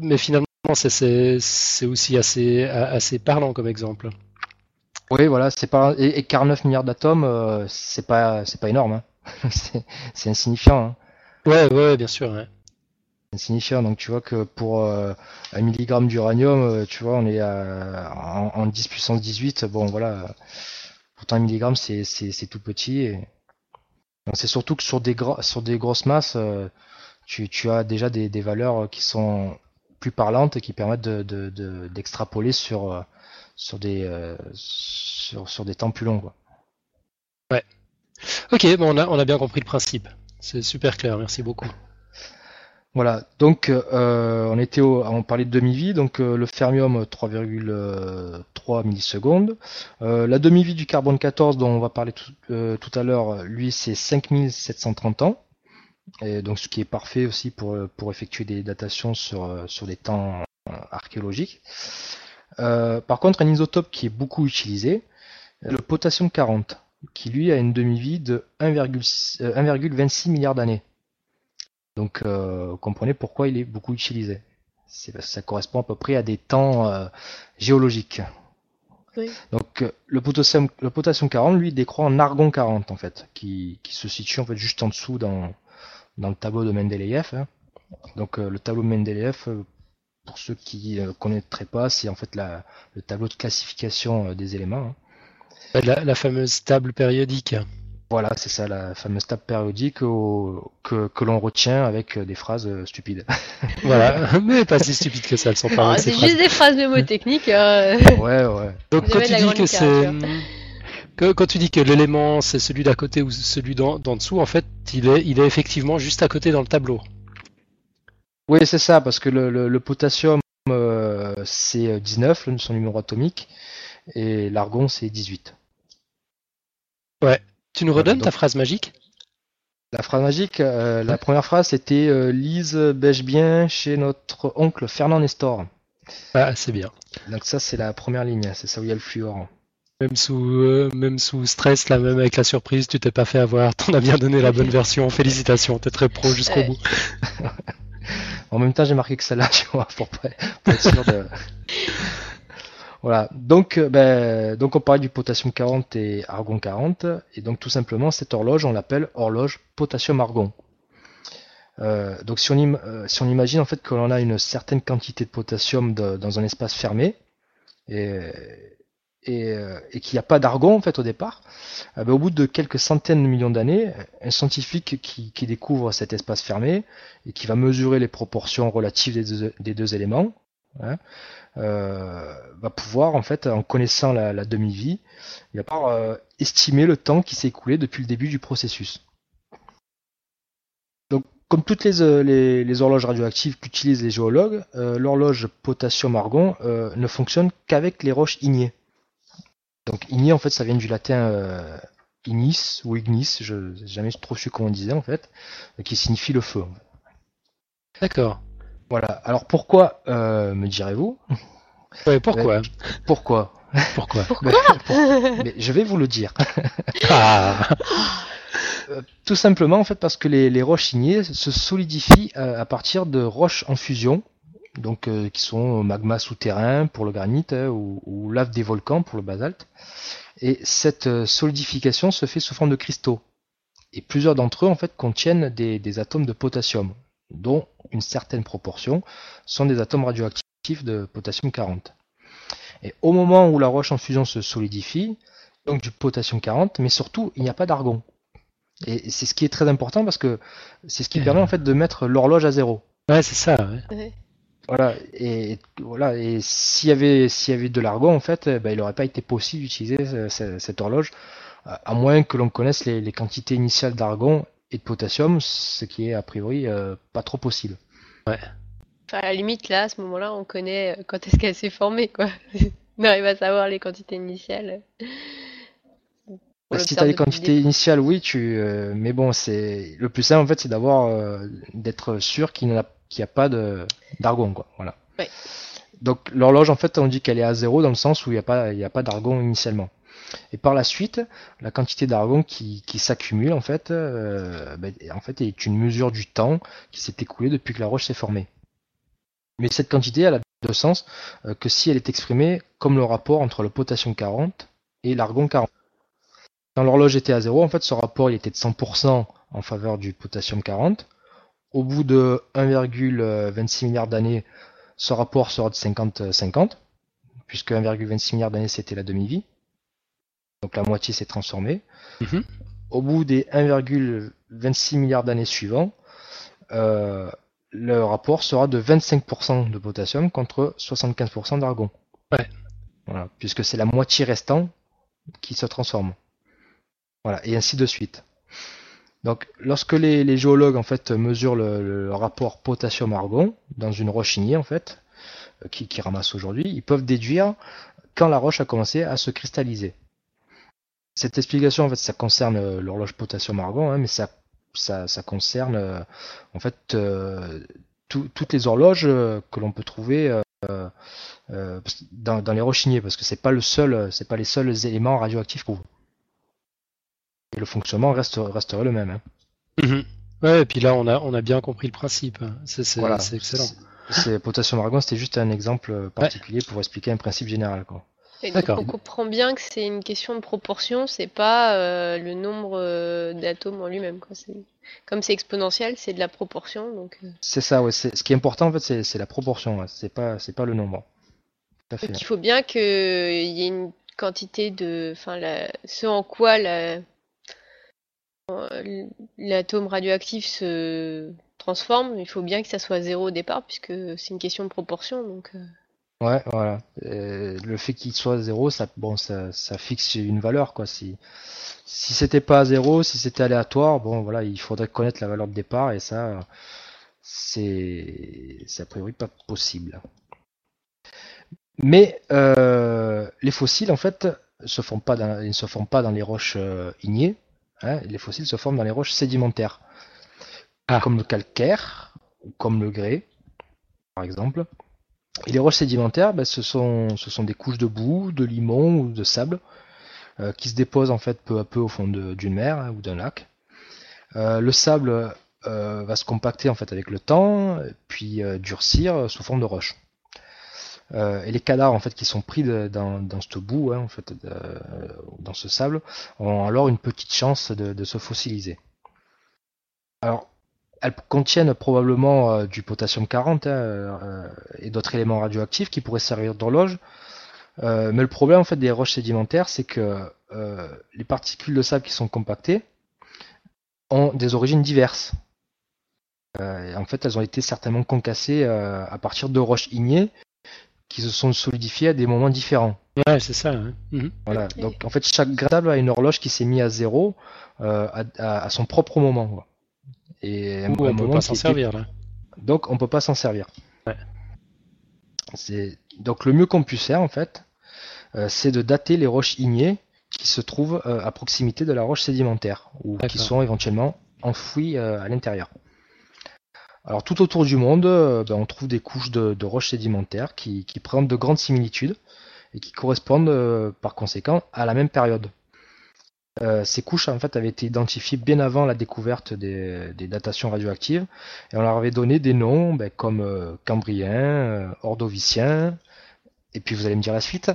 Mais finalement, c'est- aussi assez, assez parlant comme exemple. Oui, voilà, c'est pas et, et 49 milliards d'atomes, euh, c'est pas c'est pas énorme, hein. c'est insignifiant, hein. Ouais, ouais, bien sûr. ouais. C'est insignifiant. Donc tu vois que pour euh, un milligramme d'uranium, euh, tu vois, on est à, en, en 10 puissance 18. Bon, voilà. Pourtant un milligramme, c'est tout petit. Et... C'est surtout que sur des sur des grosses masses, euh, tu tu as déjà des des valeurs qui sont plus parlantes et qui permettent de de- de- d'extrapoler sur euh, sur des euh, sur sur des temps plus longs, quoi. Ok, bon, on a, on a bien compris le principe. C'est super clair, merci beaucoup. Voilà, donc euh, on était au, on parlait de demi-vie, donc euh, le fermium 3,3 millisecondes. Euh, la demi-vie du carbone 14 dont on va parler tout, euh, à l'heure, lui c'est 5730 ans. Donc ce qui est parfait aussi pour, pour effectuer des datations sur, euh, sur des temps euh, archéologiques. Euh, par contre, un isotope qui est beaucoup utilisé, le potassium 40, qui lui a une demi-vie de 1,6 euh, 1,26 milliards d'années. Donc, euh, comprenez pourquoi il est beaucoup utilisé. Ça correspond à peu près à des temps euh, géologiques. Oui. Donc, euh, le potassium, le potassium 40, lui, décroît en argon 40, en fait, qui, qui se situe en fait juste en dessous dans, dans le tableau de Mendeleïev. hein. Donc, euh, le tableau de Mendeleïev, euh, pour ceux qui ne connaîtraient pas, c'est en fait la, le tableau de classification euh, des éléments. hein. La, la fameuse table périodique. Voilà, c'est ça, la fameuse table périodique au- que, que l'on retient avec euh, des phrases euh, stupides. Voilà, mais pas si stupide que ça, elles sont pas Ah, c'est juste des phrases mnémotechniques. euh. ouais, ouais. Donc Vous quand tu dis que c'est quand tu dis que l'élément c'est celui d'à côté ou celui d'en d'en dessous, en fait, il est il est effectivement juste à côté dans le tableau. Oui, c'est ça, parce que le, le- le potassium, euh, c'est euh, 19, le- son numéro atomique, et l'argon, c'est 18. Tu nous redonnes donc- ta phrase magique? La phrase magique, euh, la première phrase, c'était euh, Lise bêche bien chez notre oncle Fernand Nestor. Ah, c'est bien. Donc ça, c'est la première ligne, c'est ça où il y a le fluor. Même sous euh, même sous stress là, même avec la surprise, tu t'es pas fait avoir. T'en as bien donné la bonne version. Félicitations, t'es très pro jusqu'au bout. En même temps, j'ai marqué que celle-là, tu vois, pour pas, pour être sûr de... Voilà, donc, euh, ben, donc on parlait du potassium 40 et argon 40, et donc tout simplement, cette horloge, on l'appelle horloge potassium-argon. Euh, donc si on, im- euh, si on imagine en fait que l'on a une certaine quantité de potassium dans un espace fermé, et, et, euh, et qu'il n'y a pas d'argon en fait au départ, ben, au bout de quelques centaines de millions d'années, un scientifique qui, qui découvre cet espace fermé, et qui va mesurer les proportions relatives des deux, des deux éléments, hein, euh, va pouvoir, en fait, en connaissant la, demi-vie, il va pouvoir euh, estimer le temps qui s'est écoulé depuis le début du processus. Donc, comme toutes les, euh, horloges radioactives qu'utilisent les géologues, l'horloge potassium-argon ne fonctionne qu'avec les roches ignées. Donc, igné, en fait, ça vient du latin ignis ou ignis, je n'ai jamais trop su comment on disait, en fait, qui signifie le feu. D'accord. Voilà. Alors pourquoi, euh, me direz-vous Ouais, pourquoi Pourquoi Pourquoi Ben, pour- Mais je vais vous le dire. Ah Euh, Tout simplement en fait parce que les, les roches ignées se solidifient euh, à partir de roches en fusion, donc euh, qui sont magma souterrain pour le granit hein, ou, ou lave des volcans pour le basalte. Et cette solidification se fait sous forme de cristaux. Et plusieurs d'entre eux en fait contiennent des, des atomes de potassium, dont une certaine proportion sont des atomes radioactifs de potassium 40. Et au moment où la roche en fusion se solidifie, donc du potassium 40, mais surtout il n'y a pas d'argon. Et c'est ce qui est très important parce que c'est ce qui permet en fait de mettre l'horloge à zéro. Ouais, c'est ça. ouais. Ouais. Voilà, et voilà, et s'il y avait s'il y avait de l'argon en fait, eh ben, il n'aurait pas été possible d'utiliser ce- ce- cette horloge, à à moins que l'on connaisse les, les quantités initiales d'argon et de potassium, ce qui est a priori euh, pas trop possible. Ouais. Enfin, à la limite, là, à ce moment-là, on connaît euh, quand est-ce qu'elle s'est formée, quoi. on arrive à savoir les quantités initiales. Bah, si l'observe t'as les quantités début. initiales, oui, tu. euh, mais bon, c'est le plus simple en fait, c'est d'avoir euh, d'être sûr qu'il n'y a, pas de d'argon, quoi. Voilà. Ouais. Donc l'horloge, en fait, on dit qu'elle est à zéro dans le sens où il n'y a pas, il y a pas d'argon initialement. Et par la suite, la quantité d'argon qui, qui s'accumule, en fait, euh, ben, en fait, est une mesure du temps qui s'est écoulé depuis que la roche s'est formée. Mais cette quantité, elle a de sens euh, que si elle est exprimée comme le rapport entre le potassium 40 et l'argon 40. Quand l'horloge était à zéro, en fait, ce rapport il était de 100% en faveur du potassium 40. Au bout de 1,26 milliard d'années, ce rapport sera de 50-50, puisque 1,26 milliard d'années c'était la demi-vie. Donc la moitié s'est transformée. Mhm. Au bout des 1,26 milliards d'années suivants, euh, le rapport sera de 25% de potassium contre 75% d'argon. Ouais. Voilà, puisque c'est la moitié restant qui se transforme. Voilà, et ainsi de suite. Donc, lorsque les, les géologues en fait mesurent le, le rapport potassium-argon dans une roche ignée en fait, euh, qui, qui ramassent aujourd'hui, ils peuvent déduire quand la roche a commencé à se cristalliser. Cette explication en fait, ça concerne euh, l'horloge potassium-argon, hein, mais ça, ça, ça concerne euh, en fait euh, tout- toutes les horloges que l'on peut trouver euh, dans, dans les roches ignées, parce que c'est pas le seul, c'est pas les seuls éléments radioactifs qu'on voit. Et le fonctionnement reste, resterait le même. hein. Mhm. Ouais, et puis là, on a, on a bien compris le principe. C'est c'est- Voilà, excellent. C'est- c'est- potassium-argon, c'était juste un exemple particulier pour expliquer un principe général. Quoi. Et donc, D'accord. on comprend bien que c'est une question de proportion, c'est pas euh, le nombre euh, d'atomes en lui-même. Comme c'est exponentiel, c'est de la proportion. Donc, euh, C'est ça, ouais. Ce qui est important en fait, c'est la proportion. ouais. C'est pas, c'est pas le nombre. Tout à fait. donc il faut bien qu'il y ait une quantité de. Enfin, la- ce en quoi la- l'atome radioactif se transforme, il faut bien que ça soit zéro au départ, puisque c'est une question de proportion. Donc, Ouais, voilà. Euh, le fait qu'il soit zéro, ça, bon, ça, ça fixe une valeur, quoi. Si, si c'était pas à zéro, si c'était aléatoire, bon, voilà, il faudrait connaître la valeur de départ et ça, c'est, c'est a priori pas possible. Mais euh, les fossiles, en fait, se forment pas dans, ils ne se forment pas dans les roches euh, ignées. hein. les fossiles se forment dans les roches sédimentaires, Ah. comme le calcaire ou comme le grès, par exemple. Et les roches sédimentaires, ben, ce, sont, ce sont des couches de boue, de limon ou de sable euh, qui se déposent en fait peu à peu au fond d'une mer hein, ou d'un lac. Euh, le sable euh, va se compacter en fait avec le temps, puis euh, durcir euh, sous forme de roche. Euh, et les cadavres en fait qui sont pris dans, dans cette boue, hein, en fait, dans ce sable, ont alors une petite chance de, de se fossiliser. Alors, elles contiennent probablement euh, du potassium 40 hein, euh, et d'autres éléments radioactifs qui pourraient servir d'horloge. Euh, mais le problème en fait des roches sédimentaires, c'est que euh, les particules de sable qui sont compactées ont des origines diverses. Euh, et en fait, elles ont été certainement concassées euh, à partir de roches ignées qui se sont solidifiées à des moments différents. Ouais, c'est ça. hein. Mhm. Voilà. Donc en fait, chaque grain de sable a une horloge qui s'est mise à zéro euh, à, à- à son propre moment. quoi. Et on peut moment pas s'en servir là. donc on peut pas s'en servir. Ouais. C'est donc le mieux qu'on puisse faire en fait, euh, c'est de dater les roches ignées qui se trouvent euh, à proximité de la roche sédimentaire ou qui sont éventuellement enfouies euh, à l'intérieur. Alors tout autour du monde, ben, on trouve des couches de, de roches sédimentaires qui, qui présentent de grandes similitudes et qui correspondent par conséquent à la même période. Euh, ces couches en fait avaient été identifiées bien avant la découverte des, des datations radioactives et on leur avait donné des noms ben, comme euh, cambrien, euh, ordovicien, et puis vous allez me dire la suite.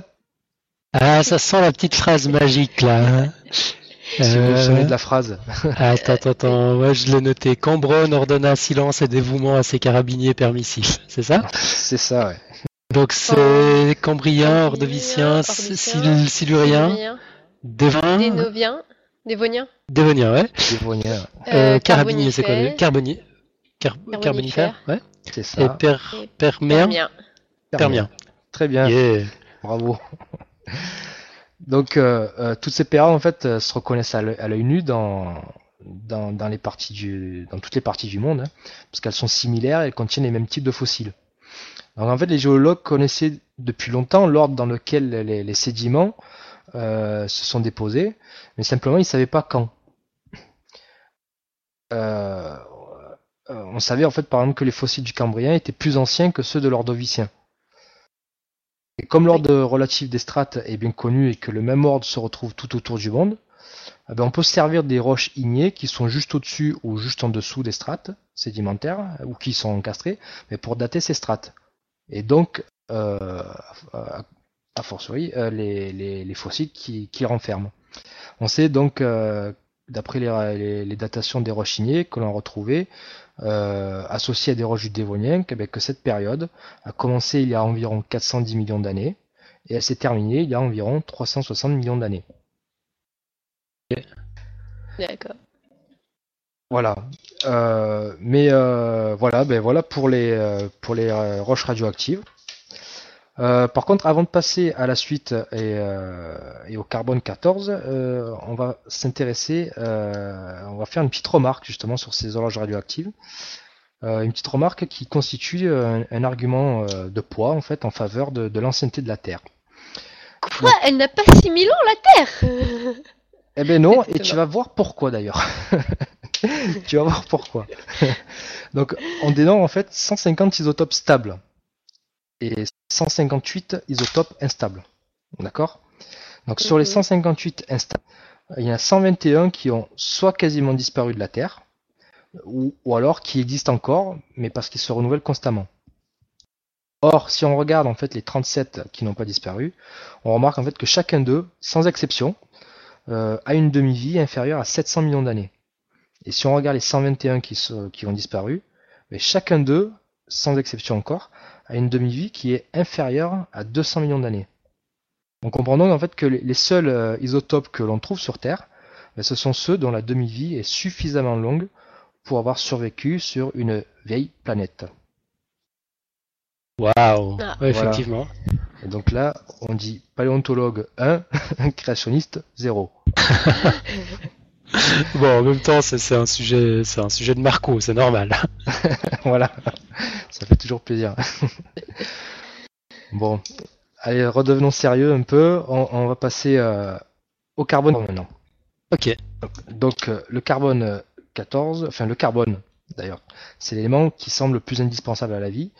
Ah, ça sent la petite phrase magique là. hein. Si vous vous Euh, souvenez de la phrase. Attends, attends, attends. Ouais, je l'ai noté. Cambronne ordonna silence et dévouement à ses carabiniers permissifs. C'est ça? C'est ça, ouais. Donc c'est Cambrien, Ordovicien, Sil- Dévonien, Dévonien, ouais. Dévonien, Euh, Carabinier, c'est quoi le Carbonier Car- Carbonifère. Carbonifère, ouais. c'est Et ça. per, Et Permien, Permien. Permien. Très bien. Yeah. Bravo. Donc, euh, euh, toutes ces périodes, en fait, euh, se reconnaissent à l'œil nu dans, dans, dans, les parties du, dans toutes les parties du monde, hein, parce qu'elles sont similaires et elles contiennent les mêmes types de fossiles. Donc en fait, les géologues connaissaient depuis longtemps l'ordre dans lequel les, les sédiments euh, se sont déposés, mais simplement ils ne savaient pas quand. Euh, on savait en fait par exemple que les fossiles du Cambrien étaient plus anciens que ceux de l'Ordovicien. Et comme l'ordre relatif des strates est bien connu et que le même ordre se retrouve tout autour du monde, eh ben, on peut servir des roches ignées qui sont juste au-dessus ou juste en dessous des strates sédimentaires ou qui sont encastrées, mais pour dater ces strates. Et donc, euh, à fortiori, euh, les, les, fossiles qui, qui renferment. On sait donc, euh, d'après les, les, datations des roches ignées que l'on a retrouvées, euh, associées à des roches du Dévonien, que, que cette période a commencé il y a environ 410 millions d'années et elle s'est terminée il y a environ 360 millions d'années. D'accord. Voilà. Euh, mais euh, voilà, ben voilà pour les euh, pour les roches radioactives. Par contre, avant de passer à la suite et, et au carbone 14, on va s'intéresser, on va faire une petite remarque justement sur ces horloges radioactives. une petite remarque qui constitue un, argument de poids en fait en faveur de, de l'ancienneté de la Terre. Quoi Elle n'a pas 6000 ans la Terre? Eh ben non, et tu vas voir pourquoi d'ailleurs. tu vas voir pourquoi. Donc, on dénombre en fait 150 isotopes stables et 158 isotopes instables. D'accord? Donc, sur les 158 mhm. instables, il y en a 121 qui ont soit quasiment disparu de la Terre, ou, alors qui existent encore, mais parce qu'ils se renouvellent constamment. Or, si on regarde en fait les 37 qui n'ont pas disparu, on remarque en fait que chacun d'eux, sans exception, euh, a une demi-vie inférieure à 700 millions d'années. Et si on regarde les 121 qui, qui ont disparu, mais chacun d'eux, sans exception encore, a une demi-vie qui est inférieure à 200 millions d'années. On comprend donc en fait que les seuls euh, isotopes que l'on trouve sur Terre, ben, ce sont ceux dont la demi-vie est suffisamment longue pour avoir survécu sur une vieille planète. Waouh ah. Effectivement. Et donc là, on dit paléontologue 1, créationniste 0. bon, en même temps, c'est un sujet, c'est un sujet de Marco, c'est normal. voilà, ça fait toujours plaisir. bon, allez, redevenons sérieux un peu. On, va passer euh, au carbone maintenant. Ok. Donc, euh, le carbone 14, enfin le carbone d'ailleurs, c'est l'élément qui semble le plus indispensable à la vie.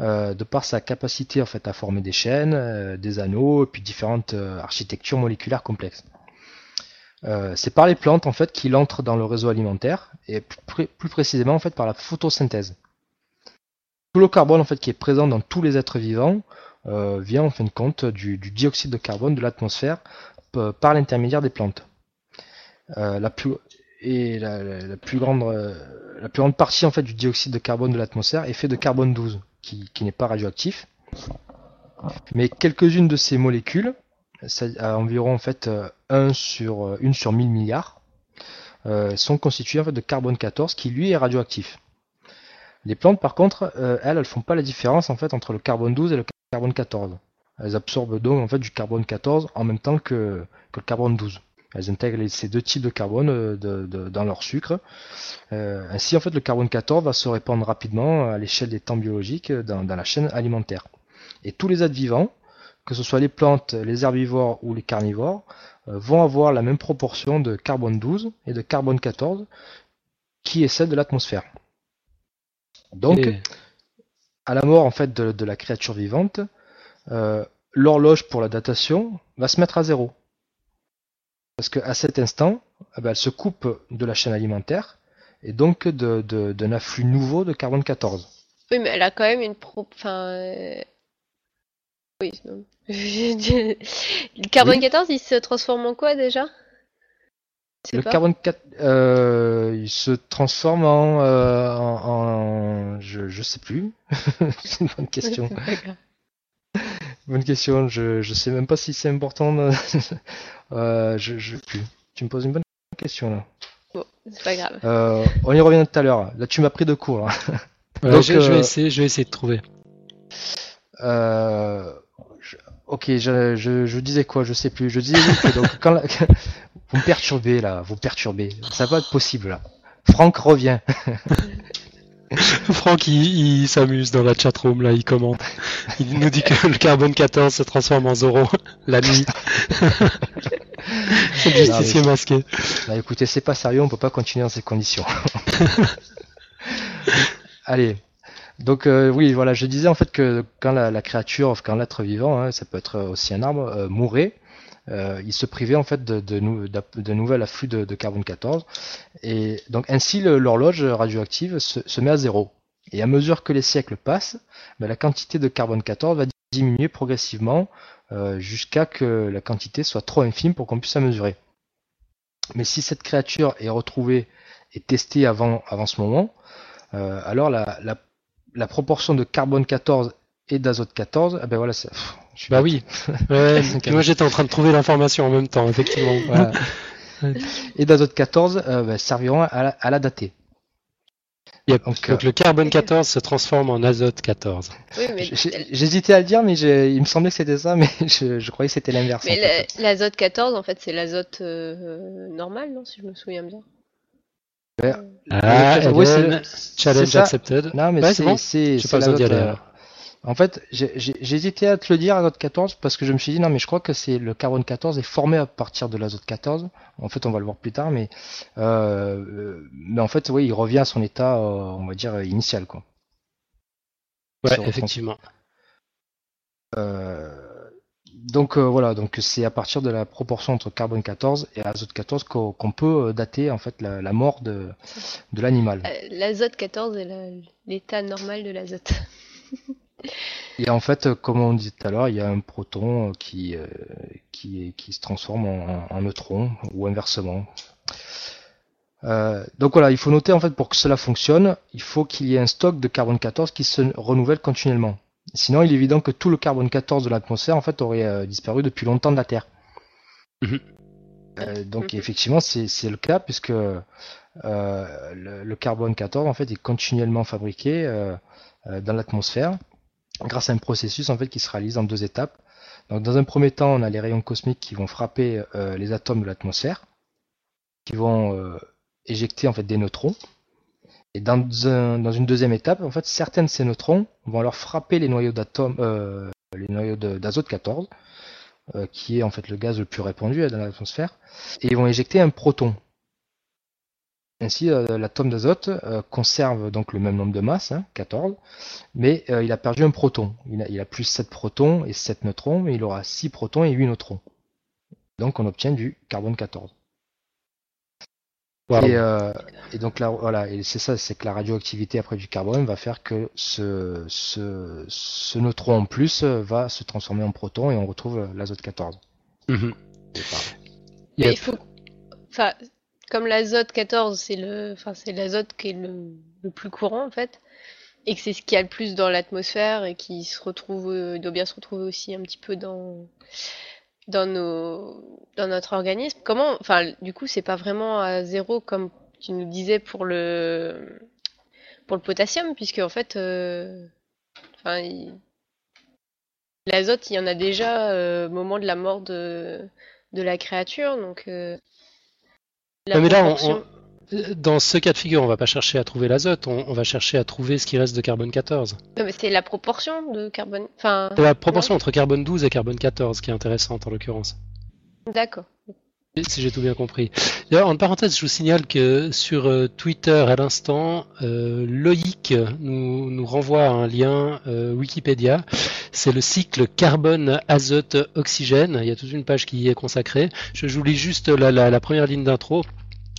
Euh, de par sa capacité en fait à former des chaînes, des anneaux et puis différentes architectures moléculaires complexes. Euh, c'est par les plantes en fait qu'il entre dans le réseau alimentaire et plus, précisément en fait par la photosynthèse. Tout le carbone en fait qui est présent dans tous les êtres vivants euh, vient en fin de compte du, dioxyde de carbone de l'atmosphère par l'intermédiaire des plantes. La plus grande partie en fait du dioxyde de carbone de l'atmosphère est fait de carbone 12 qui, qui n'est pas radioactif. Mais quelques-unes de ces molécules à environ en fait 1 euh, sur 1 euh, sur 1000 milliards, euh, sont constituées en fait, de carbone 14 qui lui est radioactif. Les plantes par contre, elles, elles font pas la différence en fait entre le carbone 12 et le carbone 14. Elles absorbent donc en fait du carbone 14 en même temps que, le carbone 12. Elles intègrent ces deux types de carbone dans leur sucre. ainsi, en fait, le carbone 14 va se répandre rapidement à l'échelle des temps biologiques dans, dans, la chaîne alimentaire. Et tous les êtres vivants que ce soit les plantes, les herbivores ou les carnivores, euh, vont avoir la même proportion de carbone 12 et de carbone 14 qui est celle de l'atmosphère. Donc, à la mort en fait de, la créature vivante, euh, l'horloge pour la datation va se mettre à zéro. Parce qu'à cet instant, eh ben, elle se coupe de la chaîne alimentaire et donc d'un afflux nouveau de carbone 14. Oui, mais elle a quand même une pro... Enfin, euh, Oui, le carbone 14, il se transforme en quoi déjà? Le carbone 4, euh, il se transforme en, euh, en, je, je sais plus. c'est une bonne question. bonne question. Je, je sais même pas si c'est important. euh, je, je plus. Tu me poses une bonne question là. Bon, c'est pas grave. Euh, on y revient tout à l'heure. Là, tu m'as pris de court. Donc, je, je, vais essayer, je vais essayer de trouver. Euh, Ok, je, je, je, disais quoi Je sais plus. Je disais donc quand vous me perturbez là, vous perturbez. Ça va être possible là. Franck revient. Franck, il, il s'amuse dans la chatroom, là, il commente. Il nous dit que le carbone 14 se transforme en Zoro la nuit. C'est justicier masqué. Bah écoutez, c'est pas sérieux, on peut pas continuer dans ces conditions. Allez. Donc euh, oui, voilà, je disais en fait que quand la, créature, quand l'être vivant, hein, ça peut être aussi un arbre, euh, mourait, euh, il se privait en fait de, de, d'app- de nouvel afflux de, de carbone 14. Et donc ainsi l'horloge radioactive se, met à zéro. Et à mesure que les siècles passent, ben, la quantité de carbone 14 va diminuer progressivement euh, jusqu'à que la quantité soit trop infime pour qu'on puisse la mesurer. Mais si cette créature est retrouvée et testée avant, avant ce moment, euh, alors la, la proportion de carbone 14 et d'azote 14, ah ben voilà, c'est- pff, je suis Bah pas- oui. Ouais, moi j'étais en train de trouver l'information en même temps, effectivement. Voilà. et d'azote 14 euh, ben, serviront à la, à la dater. Yep. Donc, euh, le carbone 14 se transforme en azote 14. Oui, mais, j'ai- J'hésitais à le dire, mais il me semblait que c'était ça, mais je, je croyais que c'était l'inverse. mais l'azote 14, en fait, c'est l'azote euh, normal, non, si je me souviens bien. Ah, ouais, le- c'est challenge accepted. Non, mais Ouais, c'est c'est bon. pas besoin d'y aller, euh. En fait, hésité à te le dire, azote 14, parce que je me suis dit, non, mais je crois que c'est le carbone 14 est formé à partir de l'azote 14. En fait, on va le voir plus tard, mais, euh, mais en fait, oui, il revient à son état, euh, on va dire, initial, quoi. Ouais, effectivement. Euh, donc euh, voilà, donc c'est à partir de la proportion entre carbone 14 et azote 14 qu'on peut euh, dater en fait la, la mort de, de l'animal. Euh, L'azote 14 est l'état normal de l'azote. Et en fait, euh, comme on disait tout à l'heure, il y a un proton qui, euh, qui, qui se transforme en, en neutron ou inversement. Donc voilà, il faut noter en fait pour que cela fonctionne, il faut qu'il y ait un stock de carbone 14 qui se renouvelle continuellement. Sinon, il est évident que tout le carbone 14 de l'atmosphère en fait aurait euh, disparu depuis longtemps de la Terre. Mhm. Euh, donc effectivement, c'est c'est le cas puisque euh, le, le carbone 14 en fait est continuellement fabriqué dans l'atmosphère grâce à un processus en fait qui se réalise en deux étapes. Donc dans un premier temps, on a les rayons cosmiques qui vont frapper les atomes de l'atmosphère, qui vont éjecter en fait des neutrons. Et dans, un- dans une deuxième étape, en fait, certains de ces neutrons vont alors frapper les noyaux d'atomes, euh, les noyaux d'azote 14, euh, qui est en fait le gaz le plus répandu euh, dans l'atmosphère, et ils vont éjecter un proton. Ainsi, l'atome d'azote conserve donc le même nombre de masses, hein, 14, mais euh, il a perdu un proton. Il a, il a plus 7 protons et 7 neutrons, mais il aura 6 protons et 8 neutrons. Donc on obtient du carbone 14. Wow. Et, euh, et donc là, voilà, et c'est ça, c'est que la radioactivité après du carbone va faire que ce, ce, ce neutron en plus euh, va se transformer en proton et on retrouve l'azote 14. Mhm. Et par- Mais Yep. il faut, enfin, comme l'azote 14, c'est le, enfin, c'est l'azote qui est le, le plus courant en fait, et que c'est ce qu'il y a le plus dans l'atmosphère et qui se retrouve, euh, doit bien se retrouver aussi un petit peu dans, dans nos, dans notre organisme. Comment, enfin, du coup, c'est pas vraiment à zéro comme tu nous disais pour le, pour le potassium, puisque en fait, euh, enfin, il- l'azote, il y en a déjà euh, au moment de la mort de, de la créature, donc. euh, la Ouais, mais là, on- proportion- Dans ce cas de figure, on va pas chercher à trouver l'azote, on, on va chercher à trouver ce qui reste de carbone 14. Non, mais c'est la proportion de carbone. Enfin, C'est la proportion entre carbone 12 et carbone 14 qui est intéressante en l'occurrence. d'accord. Si j'ai tout bien compris. D'ailleurs, en parenthèse, je vous signale que sur euh, Twitter à l'instant, euh, Loïc nous, nous renvoie à un lien euh, Wikipédia. C'est le cycle carbone-azote-oxygène. Il y a toute une page qui y est consacrée. Je, je vous lis juste la, la- la première ligne d'intro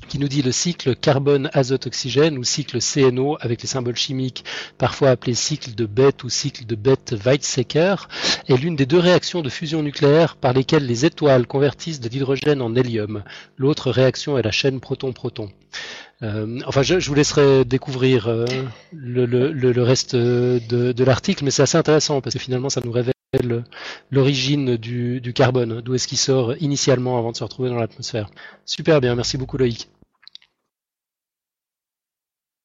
qui nous dit le cycle carbone-azote-oxygène ou cycle CNO avec les symboles chimiques parfois appelé cycle de Bethe ou cycle de Bethe-Weizsäcker est l'une des deux réactions de fusion nucléaire par lesquelles les étoiles convertissent de l'hydrogène en hélium. L'autre réaction est la chaîne proton-proton. Euh, enfin, je, je vous laisserai découvrir euh, le- le- le reste de, de l'article, mais c'est assez intéressant parce que finalement, ça nous révèle l'origine du, du carbone, d'où est-ce qu'il sort initialement avant de se retrouver dans l'atmosphère. Super bien, merci beaucoup Loïc.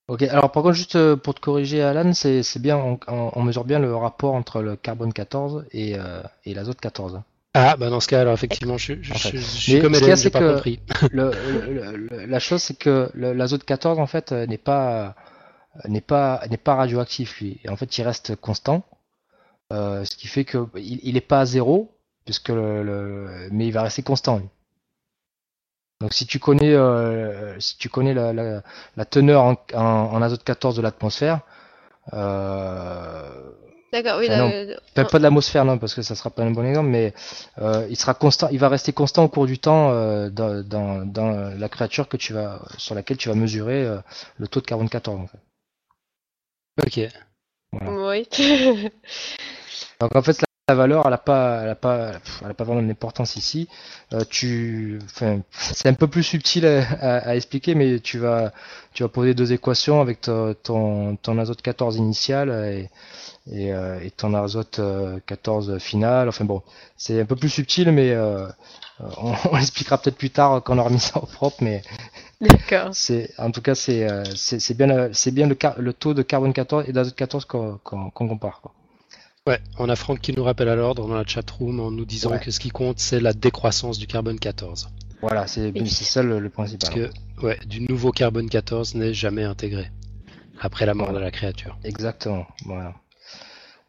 Ok, alors par contre, juste euh, pour te corriger, Alan, c'est bien, on, mesure bien le rapport entre le carbone 14 et, euh, et l'azote 14. Ah, bah dans ce cas, alors effectivement, je, je, En fait. je- je suis comme qu'il Hélène, j'ai pas que- compris. le, le- le- la chose, c'est que l'azote 14, en fait, n'est pas, n'est pas, n'est pas radioactif, lui. Et en fait, il reste constant. Euh, ce qui fait que il, il est pas à zéro, puisque le, le- mais il va rester constant, lui. Donc, si tu connais, euh, si tu connais la, la- la teneur en, en- en azote 14 de l'atmosphère, euh, D'accord, oui, là, non. euh, Enfin, pas de l'atmosphère, non, parce que ça sera pas un bon exemple, mais euh, il sera constant, il va rester constant au cours du temps euh, dans, dans, dans la créature que tu vas, sur laquelle tu vas mesurer euh, le taux de carbone 14. En fait. Ok. oui. Donc en fait, la, valeur, elle a pas, elle a pas, elle a pas vraiment d'importance ici. Euh, tu, enfin, c'est un peu plus subtil à, à- à expliquer, mais tu vas, tu vas poser deux équations avec ton, ton, ton azote 14 initial et, et, euh, et ton azote euh, 14 final. Enfin bon, c'est un peu plus subtil, mais euh, on, on l'expliquera peut-être plus tard quand on aura mis ça au propre. Mais D'accord. c'est, en tout cas, c'est, euh, c'est, bien, euh, c'est bien le, car- le taux de carbone 14 et d'azote 14 qu'on, qu'on, qu'on compare. Quoi. Ouais, on a Franck qui nous rappelle à l'ordre dans la chatroom en nous disant Ouais. que ce qui compte, c'est la décroissance du carbone 14. Voilà, c'est, ça le, le principal. Parce que, ouais, du nouveau carbone 14 n'est jamais intégré après la mort Voilà. de la créature. Exactement, voilà.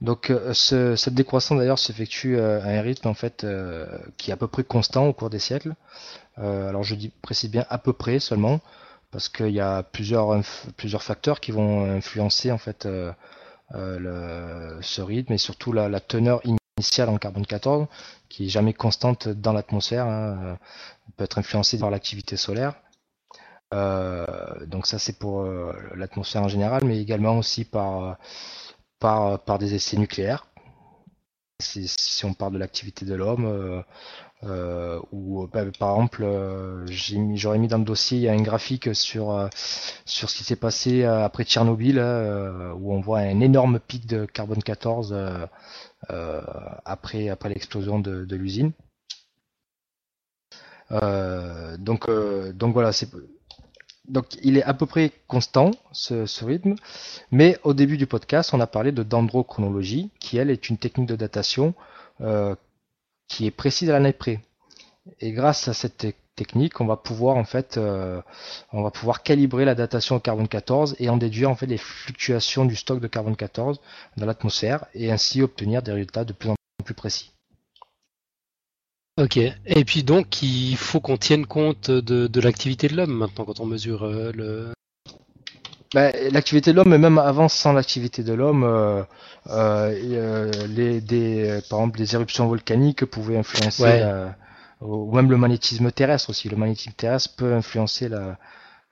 Donc euh, ce- cette décroissance d'ailleurs s'effectue euh, à un rythme en fait euh, qui est à peu près constant au cours des siècles. Euh, alors je dis précise bien à peu près seulement parce qu'il y a plusieurs plusieurs facteurs qui vont influencer en fait le- ce rythme et surtout la, teneur initiale en carbone 14 qui est jamais constante dans l'atmosphère. hein, euh, peut être influencée par l'activité solaire. Euh, donc ça c'est pour euh, l'atmosphère en général, mais également aussi par euh, par, par des essais nucléaires. Si, si on parle de l'activité de l'homme, euh, euh, ou bah, par exemple, euh, j'aurais mis dans le dossier il y a un graphique sur euh, sur ce qui s'est passé euh, après Tchernobyl, euh, où on voit un énorme pic de carbone 14 euh, euh, après après l'explosion de, l'usine. Euh, donc euh, donc voilà, c'est donc il est à peu près constant ce, rythme. Mais au début du podcast, on a parlé de dendrochronologie, qui elle est une technique de datation euh, qui est précise à l'année près. Et grâce à cette te- technique, on va pouvoir en fait, euh, on va pouvoir calibrer la datation au carbone 14 et en déduire en fait les fluctuations du stock de carbone 14 dans l'atmosphère et ainsi obtenir des résultats de plus en plus précis. Ok. Et puis donc, il faut qu'on tienne compte de, de l'activité de l'homme maintenant quand on mesure euh, le. Ben, l'activité de l'homme, même avant sans l'activité de l'homme, euh, euh, euh, les, des, par exemple, des éruptions volcaniques pouvaient influencer, Ouais. la- ou même le magnétisme terrestre aussi. Le magnétisme terrestre peut influencer la,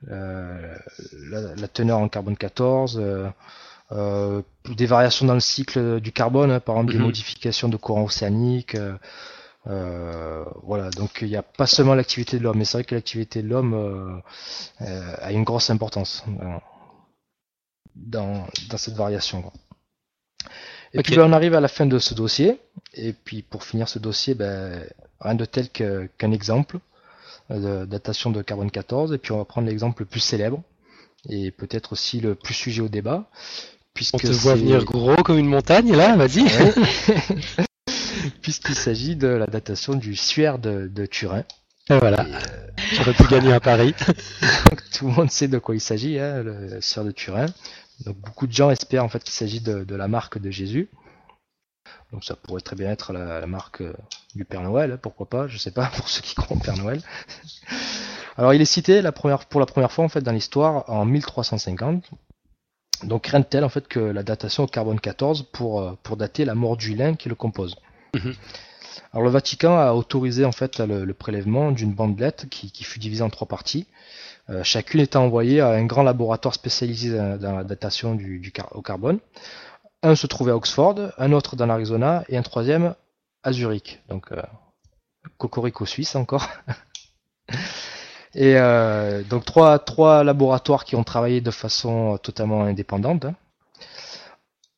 la, la- teneur en carbone 14, euh, euh, des variations dans le cycle du carbone, hein, par exemple des Mhm. modifications de courant océanique. euh, euh, voilà, donc il n'y a pas seulement l'activité de l'homme, mais c'est vrai que l'activité de l'homme a une grosse importance dans, dans cette variation. quoi. Et puis ben, on arrive à la fin de ce dossier, et puis pour finir ce dossier, ben, rien de tel qu'un exemple de datation de carbone 14, et puis on va prendre l'exemple le plus célèbre, et peut-être aussi le plus sujet au débat, puisque On te voit venir gros comme une montagne là, vas-y. Ouais. puisqu'il s'agit de la datation du suaire de, de Turin. Et voilà. Euh, J'aurais pu gagner un pari. Donc, tout le monde sait de quoi il s'agit, hein, le suaire de Turin. Beaucoup de gens espèrent en fait qu'il s'agit de, la marque de Jésus. Donc ça pourrait très bien être la, marque euh, du Père Noël, hein, pourquoi pas, je sais pas, pour ceux qui croient au Père Noël. Alors il est cité pour la première fois en fait dans l'histoire en 1350. Donc rien de tel en fait que la datation au carbone 14 pour, euh, pour dater la mort du lin qui le compose. Mhm. Alors le Vatican a autorisé en fait le, prélèvement d'une bandelette qui, qui fut divisée en trois parties. Euh, chacune étant envoyée à un grand laboratoire spécialisé dans, la datation au carbone. Un se trouvait à Oxford, un autre dans l'Arizona et un troisième à Zurich. Donc euh, Cocorico Suisse encore. et euh, donc trois, laboratoires qui ont travaillé de façon totalement indépendante. hein.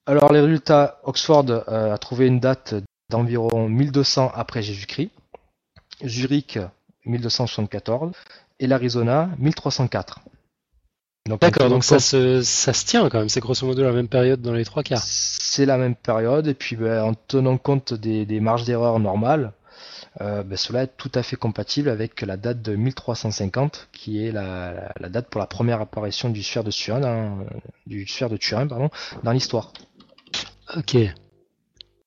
Alors les résultats, Oxford a trouvé une date d'environ 1200 après Jésus-Christ, Zurich 1274 et l'Arizona 1304. Donc, D'accord, on donc ça se, ça se tient quand même. C'est grosso modo la même période dans les trois quarts. c'est la même période et puis ben, en tenant compte des, des marges d'erreur normales, euh, ben, cela est tout à fait compatible avec la date de 1350, qui est la, la date pour la première apparition du sphère de Turin, dans, du sphère de Turin, pardon, dans l'histoire. Ok.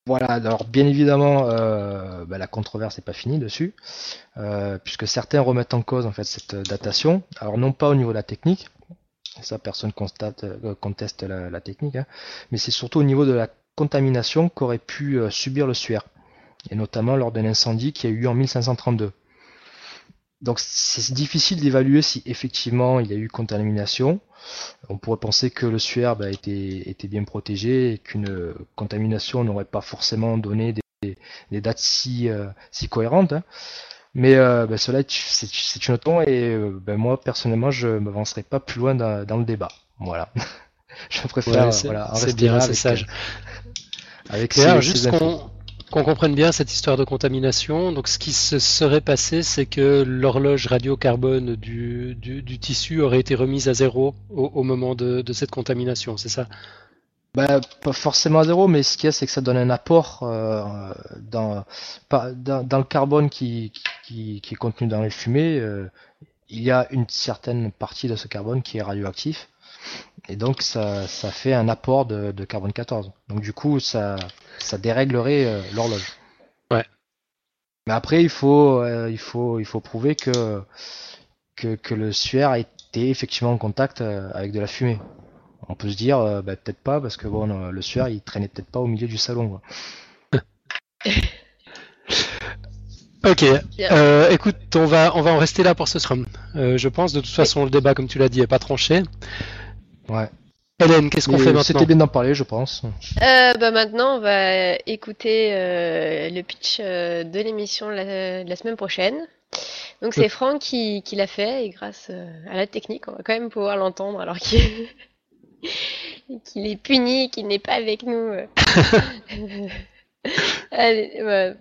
Voilà, alors bien évidemment, euh, ben, la controverse n'est pas finie dessus, euh, puisque certains remettent en cause en fait cette datation. Alors non pas au niveau de la technique, ça personne euh, conteste la, technique, hein, mais c'est surtout au niveau de la contamination qu'aurait pu subir le suaire, et notamment lors d'un incendie qui a eu en 1532. Donc c'est difficile d'évaluer si effectivement il y a eu contamination. On pourrait penser que le suaire bah, était, était, bien protégé et qu'une contamination n'aurait pas forcément donné des, des dates si, euh, si cohérentes. Hein. Mais euh, bah, cela c'est une autre et euh, bah, moi personnellement je ne m'avancerai pas plus loin dans, dans, le débat. Voilà. je préfère ouais, voilà, en rester bien, là avec, sage. avec ces- juste. Qu'on comprenne bien cette histoire de contamination, donc ce qui se serait passé, c'est que l'horloge radiocarbone du, du, du tissu aurait été remise à zéro au, moment de, cette contamination, c'est ça? Bah, pas forcément à zéro, mais ce qu'il y a, c'est que ça donne un apport euh, dans, dans, le carbone qui, qui, qui est contenu dans les fumées. euh, il y a une certaine partie de ce carbone qui est radioactif. Et donc, ça, ça fait un apport de, de carbone 14. Donc, du coup, ça, ça déréglerait euh, l'horloge. Ouais. Mais après, il faut, euh, il faut, il faut prouver que, que, que le suaire a été effectivement en contact euh, avec de la fumée. On peut se dire, euh, bah, peut-être pas, parce que bon, le suaire, il traînait peut-être pas au milieu du salon. quoi. Ok, euh, écoute, on va, on va en rester là pour ce scrum. Euh, je pense, de toute façon, le débat, comme tu l'as dit, est pas tranché. Ouais. Hélène, qu'est-ce qu'on fait maintenant C'était bien d'en parler, je pense. Euh, bah maintenant, on va écouter euh, le pitch euh, de l'émission la, la semaine prochaine. Donc c'est Franck qui, qui l'a fait et grâce à la technique, on va quand même pouvoir l'entendre alors qu'il est puni, qu'il n'est pas avec nous. Allez,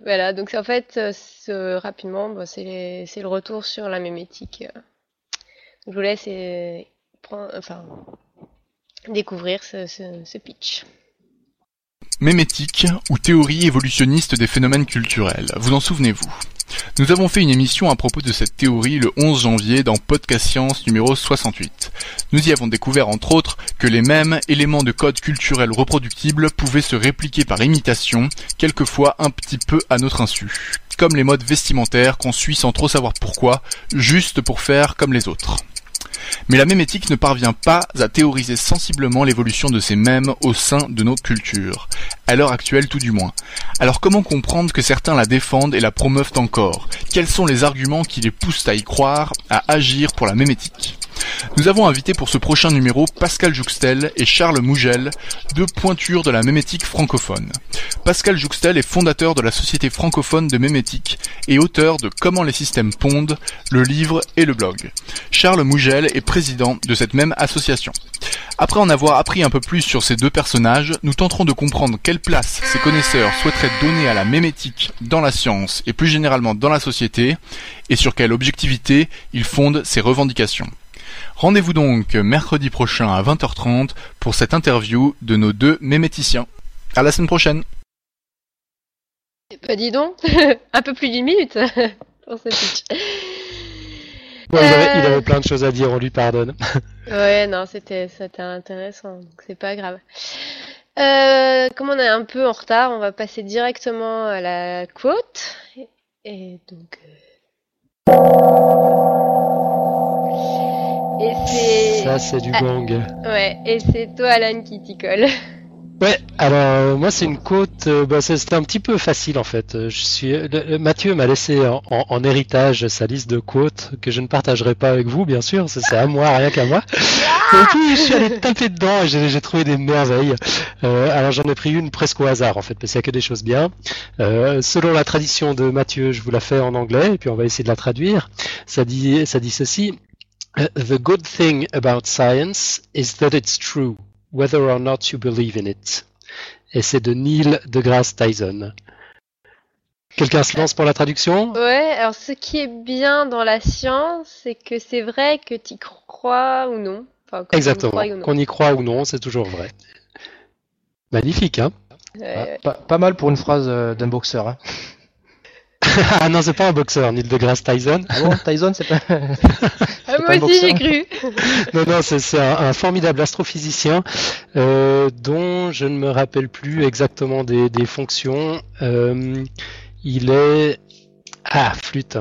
voilà, donc c'est en fait, ce- rapidement, bah, c'est le retour sur la mémétique. Donc, je vous laisse prendre, enfin, découvrir ce, pitch. Mémétique ou théorie évolutionniste des phénomènes culturels. Vous en souvenez-vous? Nous avons fait une émission à propos de cette théorie le 11 janvier dans Podcast Science numéro 68. Nous y avons découvert entre autres que les mêmes éléments de code culturel reproductibles pouvaient se répliquer par imitation, quelquefois un petit peu à notre insu. Comme les modes vestimentaires qu'on suit sans trop savoir pourquoi, juste pour faire comme les autres. Mais la mémétique ne parvient pas à théoriser sensiblement l'évolution de ces mêmes au sein de nos cultures, à l'heure actuelle tout du moins. Alors comment comprendre que certains la défendent et la promeuvent encore? Quels sont les arguments qui les poussent à y croire, à agir pour la mémétique Nous avons invité pour ce prochain numéro Pascal Jouxtel et Charles Mougel, deux pointures de la mémétique francophone. Pascal Jouxtel est fondateur de la Société francophone de mémétique et auteur de Comment les systèmes pondent, le livre et le blog. Charles Mougel est président de cette même association. Après en avoir appris un peu plus sur ces deux personnages, nous tenterons de comprendre quelle place ces connaisseurs souhaiteraient donner à la mémétique dans la science et plus généralement dans la société, et sur quelle objectivité ils fondent ces revendications. Rendez-vous donc mercredi prochain à 20h30 pour cette interview de nos deux méméticiens. À la semaine prochaine Bah dis donc, un peu plus d'une minute pour ce pitch. Bon, il, avait, il Euh. avait plein de choses à dire, on lui pardonne. Ouais, non, c'était c'était intéressant, donc c'est pas grave. Euh, comme on est un peu en retard, on va passer directement à la quote. Et, et donc. euh, Et c'est. Ça, c'est du Ah. gang. Ouais, et c'est toi, Alan, qui t'y colle. Ouais, alors euh, moi c'est une côte, euh, bah, c'est- c'était un petit peu facile en fait. Euh, Je suis, le- Mathieu m'a laissé en, en- en héritage sa liste de quotes que je ne partagerai pas avec vous, bien sûr, c'est à moi, rien qu'à moi. Et puis je suis allé taper dedans et j'ai j'ai trouvé des merveilles. Euh, alors j'en ai pris une presque au hasard en fait, parce qu'il n'y a que des choses bien. Euh, selon la tradition de Mathieu, je vous la fais en anglais et puis on va essayer de la traduire. Ça dit, ça dit ceci. Uh, The good thing about science is that it's true, whether or not you believe in it. Et c'est de Neil deGrasse Tyson. Quelqu'un se lance pour la traduction? Ouais, alors ce qui est bien dans la science, c'est que c'est vrai que tu crois ou non. Enfin, Exactement. Qu'on y croit ou non, c'est toujours vrai. Magnifique, hein? Ouais, Ah, pas, pas mal pour une phrase euh, d'un boxeur. hein. ah non, c'est pas un boxeur, Neil deGrasse Tyson. Ah bon, Tyson, c'est pas. Ah, pas moi aussi j'ai cru. non, non, c'est c'est un, un formidable astrophysicien euh, dont je ne me rappelle plus exactement des, des fonctions. Euh, il est ah flûte.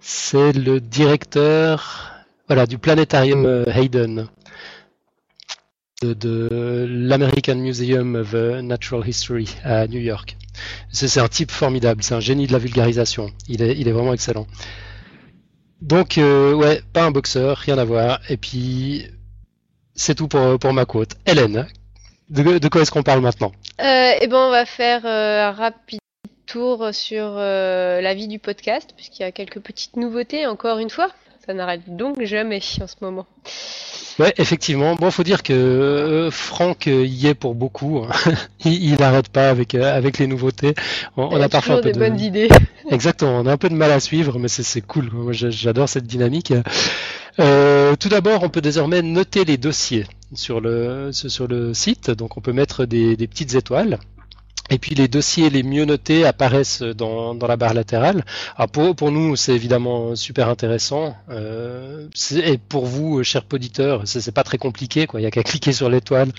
C'est le directeur voilà du planétarium euh, Hayden de, de l'American Museum of Natural History à New York. C'est un type formidable, c'est un génie de la vulgarisation. Il est, vraiment excellent. Donc, euh, ouais, pas un boxeur, rien à voir. Et puis, c'est tout pour, ma quote. Hélène, de, quoi est-ce qu'on parle maintenant? Euh, et ben on va faire euh, un rapide tour sur la vie du podcast, puisqu'il y a quelques petites nouveautés, encore une fois. Ça n'arrête donc jamais en ce moment. Ouais, effectivement. Bon, faut dire que euh, Franck euh, y est pour beaucoup. hein. il n'arrête pas avec, euh, avec les nouveautés. On, a parfois un peu des de... bonnes idées. Exactement, on a un peu de mal à suivre, mais c'est c'est cool. Moi, j'a- j'adore cette dynamique. Tout d'abord, on peut désormais noter les dossiers sur le, sur le site. Donc, on peut mettre des, des petites étoiles. Et puis les dossiers les mieux notés apparaissent dans, dans la barre latérale. Alors pour, pour nous, c'est évidemment super intéressant. Euh, et pour vous, chers auditeurs, c'est c'est pas très compliqué. Quoi. Il y a qu'à cliquer sur l'étoile.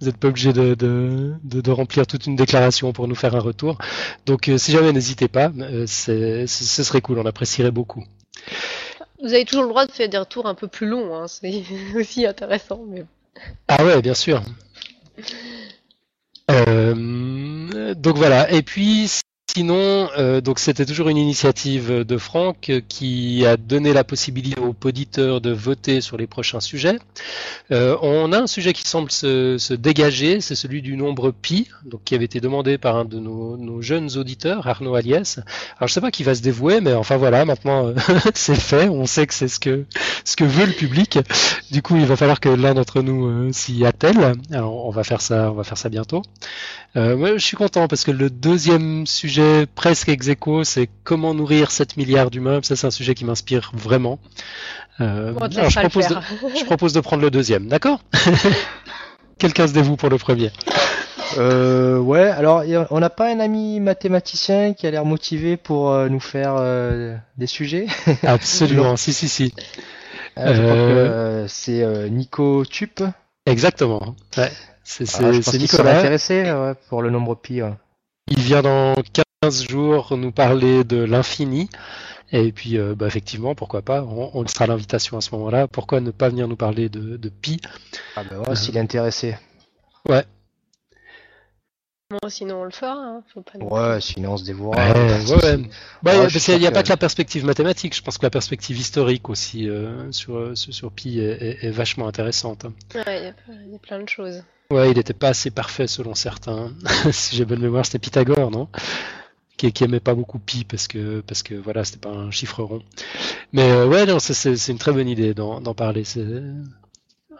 Vous n'êtes pas obligé de, de, de, de remplir toute une déclaration pour nous faire un retour. Donc euh, si jamais, n'hésitez pas. euh, c'est- ce serait cool. On apprécierait beaucoup. Vous avez toujours le droit de faire des retours un peu plus longs, hein, c'est aussi intéressant. Mais... Ah ouais, bien sûr. Euh, donc voilà. Et puis sinon, euh, donc c'était toujours une initiative de Franck qui a donné la possibilité aux auditeurs de voter sur les prochains sujets. Euh, on a un sujet qui semble se, se dégager, c'est celui du nombre pi, donc qui avait été demandé par un de nos, nos jeunes auditeurs, Arnaud Aliès. Alors je sais pas qui va se dévouer, mais enfin voilà, maintenant euh, c'est fait, on sait que c'est ce que ce que veut le public. Du coup, il va falloir que l'un d'entre nous euh, s'y attelle. Alors, on va faire ça, on va faire ça bientôt. Euh, moi, je suis content parce que le deuxième sujet presque ex aequo, c'est comment nourrir 7 milliards d'humains. Ça, c'est un sujet qui m'inspire vraiment. Euh, alors, je propose, de, faire. je propose de prendre le deuxième, d'accord Quelqu'un se dévoue pour le premier? Euh, ouais, alors on n'a pas un ami mathématicien qui a l'air motivé pour euh, nous faire euh, des sujets. Absolument, si, si, si. Euh, Euh, euh, c'est Nico Tup. Exactement. Ouais. C'est Ah, Nicolas. intéressé ouais, pour le nombre pi. ouais. Il vient dans 15 jours nous parler de l'infini. Et puis, euh, bah, effectivement, pourquoi pas, on, on sera l'invitation à ce moment-là. Pourquoi ne pas venir nous parler de, de pi? Ah bah ouais, s'il est intéressé. Bon, sinon on le fera, hein, faut pas nous- Ouais, sinon on se dévouera. Ouais, ouais, ouais. Bah, Ouais, qu'il n'y a pense pas que- la perspective mathématique, je pense que la perspective historique aussi euh, sur, euh, sur, sur pi est, est- est vachement intéressante. Ouais, il y, a plein- il y a plein de choses. Ouais, il n'était pas assez parfait selon certains. si j'ai bonne mémoire, c'était Pythagore, non? Qui, qui aimait pas beaucoup pi parce que parce que voilà, c'était pas un chiffre rond. Mais euh, ouais, non, c'est- une très bonne idée d'en parler. C'est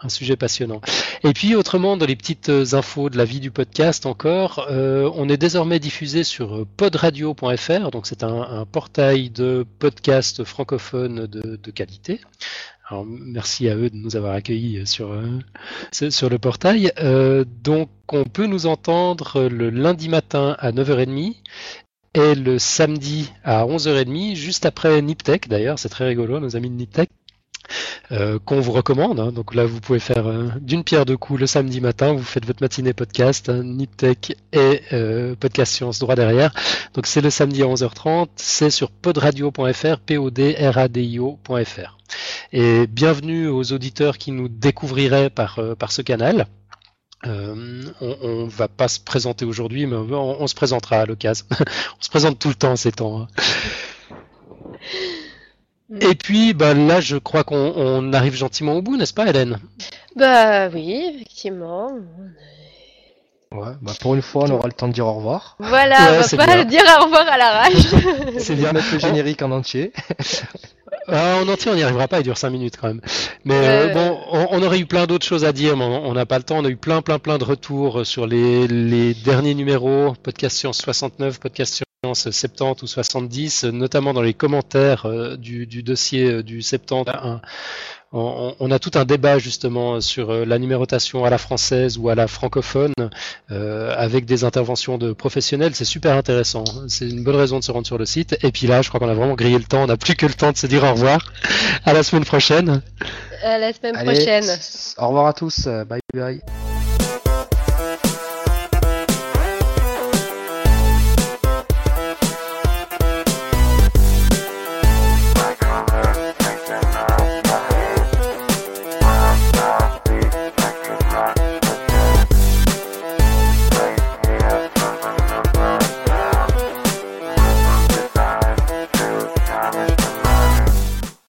un sujet passionnant. Et puis autrement, dans les petites infos de la vie du podcast encore, euh, on est désormais diffusé sur podradio.fr, donc c'est un, un portail de podcast francophone de, de qualité. Alors, merci à eux de nous avoir accueillis sur, euh, sur le portail. Euh, donc, on peut nous entendre le lundi matin à 9h30 et le samedi à 11h30, juste après Niptech d'ailleurs. C'est très rigolo, nos amis de Niptech. euh, qu'on vous recommande. hein. Donc là, vous pouvez faire euh, d'une pierre deux coups le samedi matin. Vous faites votre matinée podcast, hein, Niptech et euh, Podcast Science droit derrière. Donc c'est le samedi à 11h30. C'est sur podradio.fr, p-o-d-r-a-d-i-o.fr. Et bienvenue aux auditeurs qui nous découvriraient par, euh, par ce canal. Euh, on, on va pas se présenter aujourd'hui, mais on, on se présentera à l'occasion. on se présente tout le temps ces temps. hein. Et puis, bah, là, je crois qu'on on arrive gentiment au bout, n'est-ce pas, Hélène? Bah oui, effectivement. Ouais, bah pour une fois, on aura le temps de dire au revoir. Voilà, Ouais, on va pas bien. dire au revoir à l'arrache. C'est bien mettre le générique en entier. Ah, en entier, on n'y arrivera pas, il dure 5 minutes quand même. Mais euh, bon, on, on aurait eu plein d'autres choses à dire, mais on n'a pas le temps. On a eu plein, plein, plein de retours sur les, les derniers numéros, Podcast Science 69, Podcast Science 70 ou 70, euh, notamment dans les commentaires euh, du, du dossier euh, du 71. On, a tout un débat justement sur la numérotation à la française ou à la francophone avec des interventions de professionnels. C'est super intéressant. C'est une bonne raison de se rendre sur le site. Et puis là, je crois qu'on a vraiment grillé le temps. On n'a plus que le temps de se dire au revoir. À la semaine prochaine. À la semaine prochaine. Au revoir à tous. Bye bye.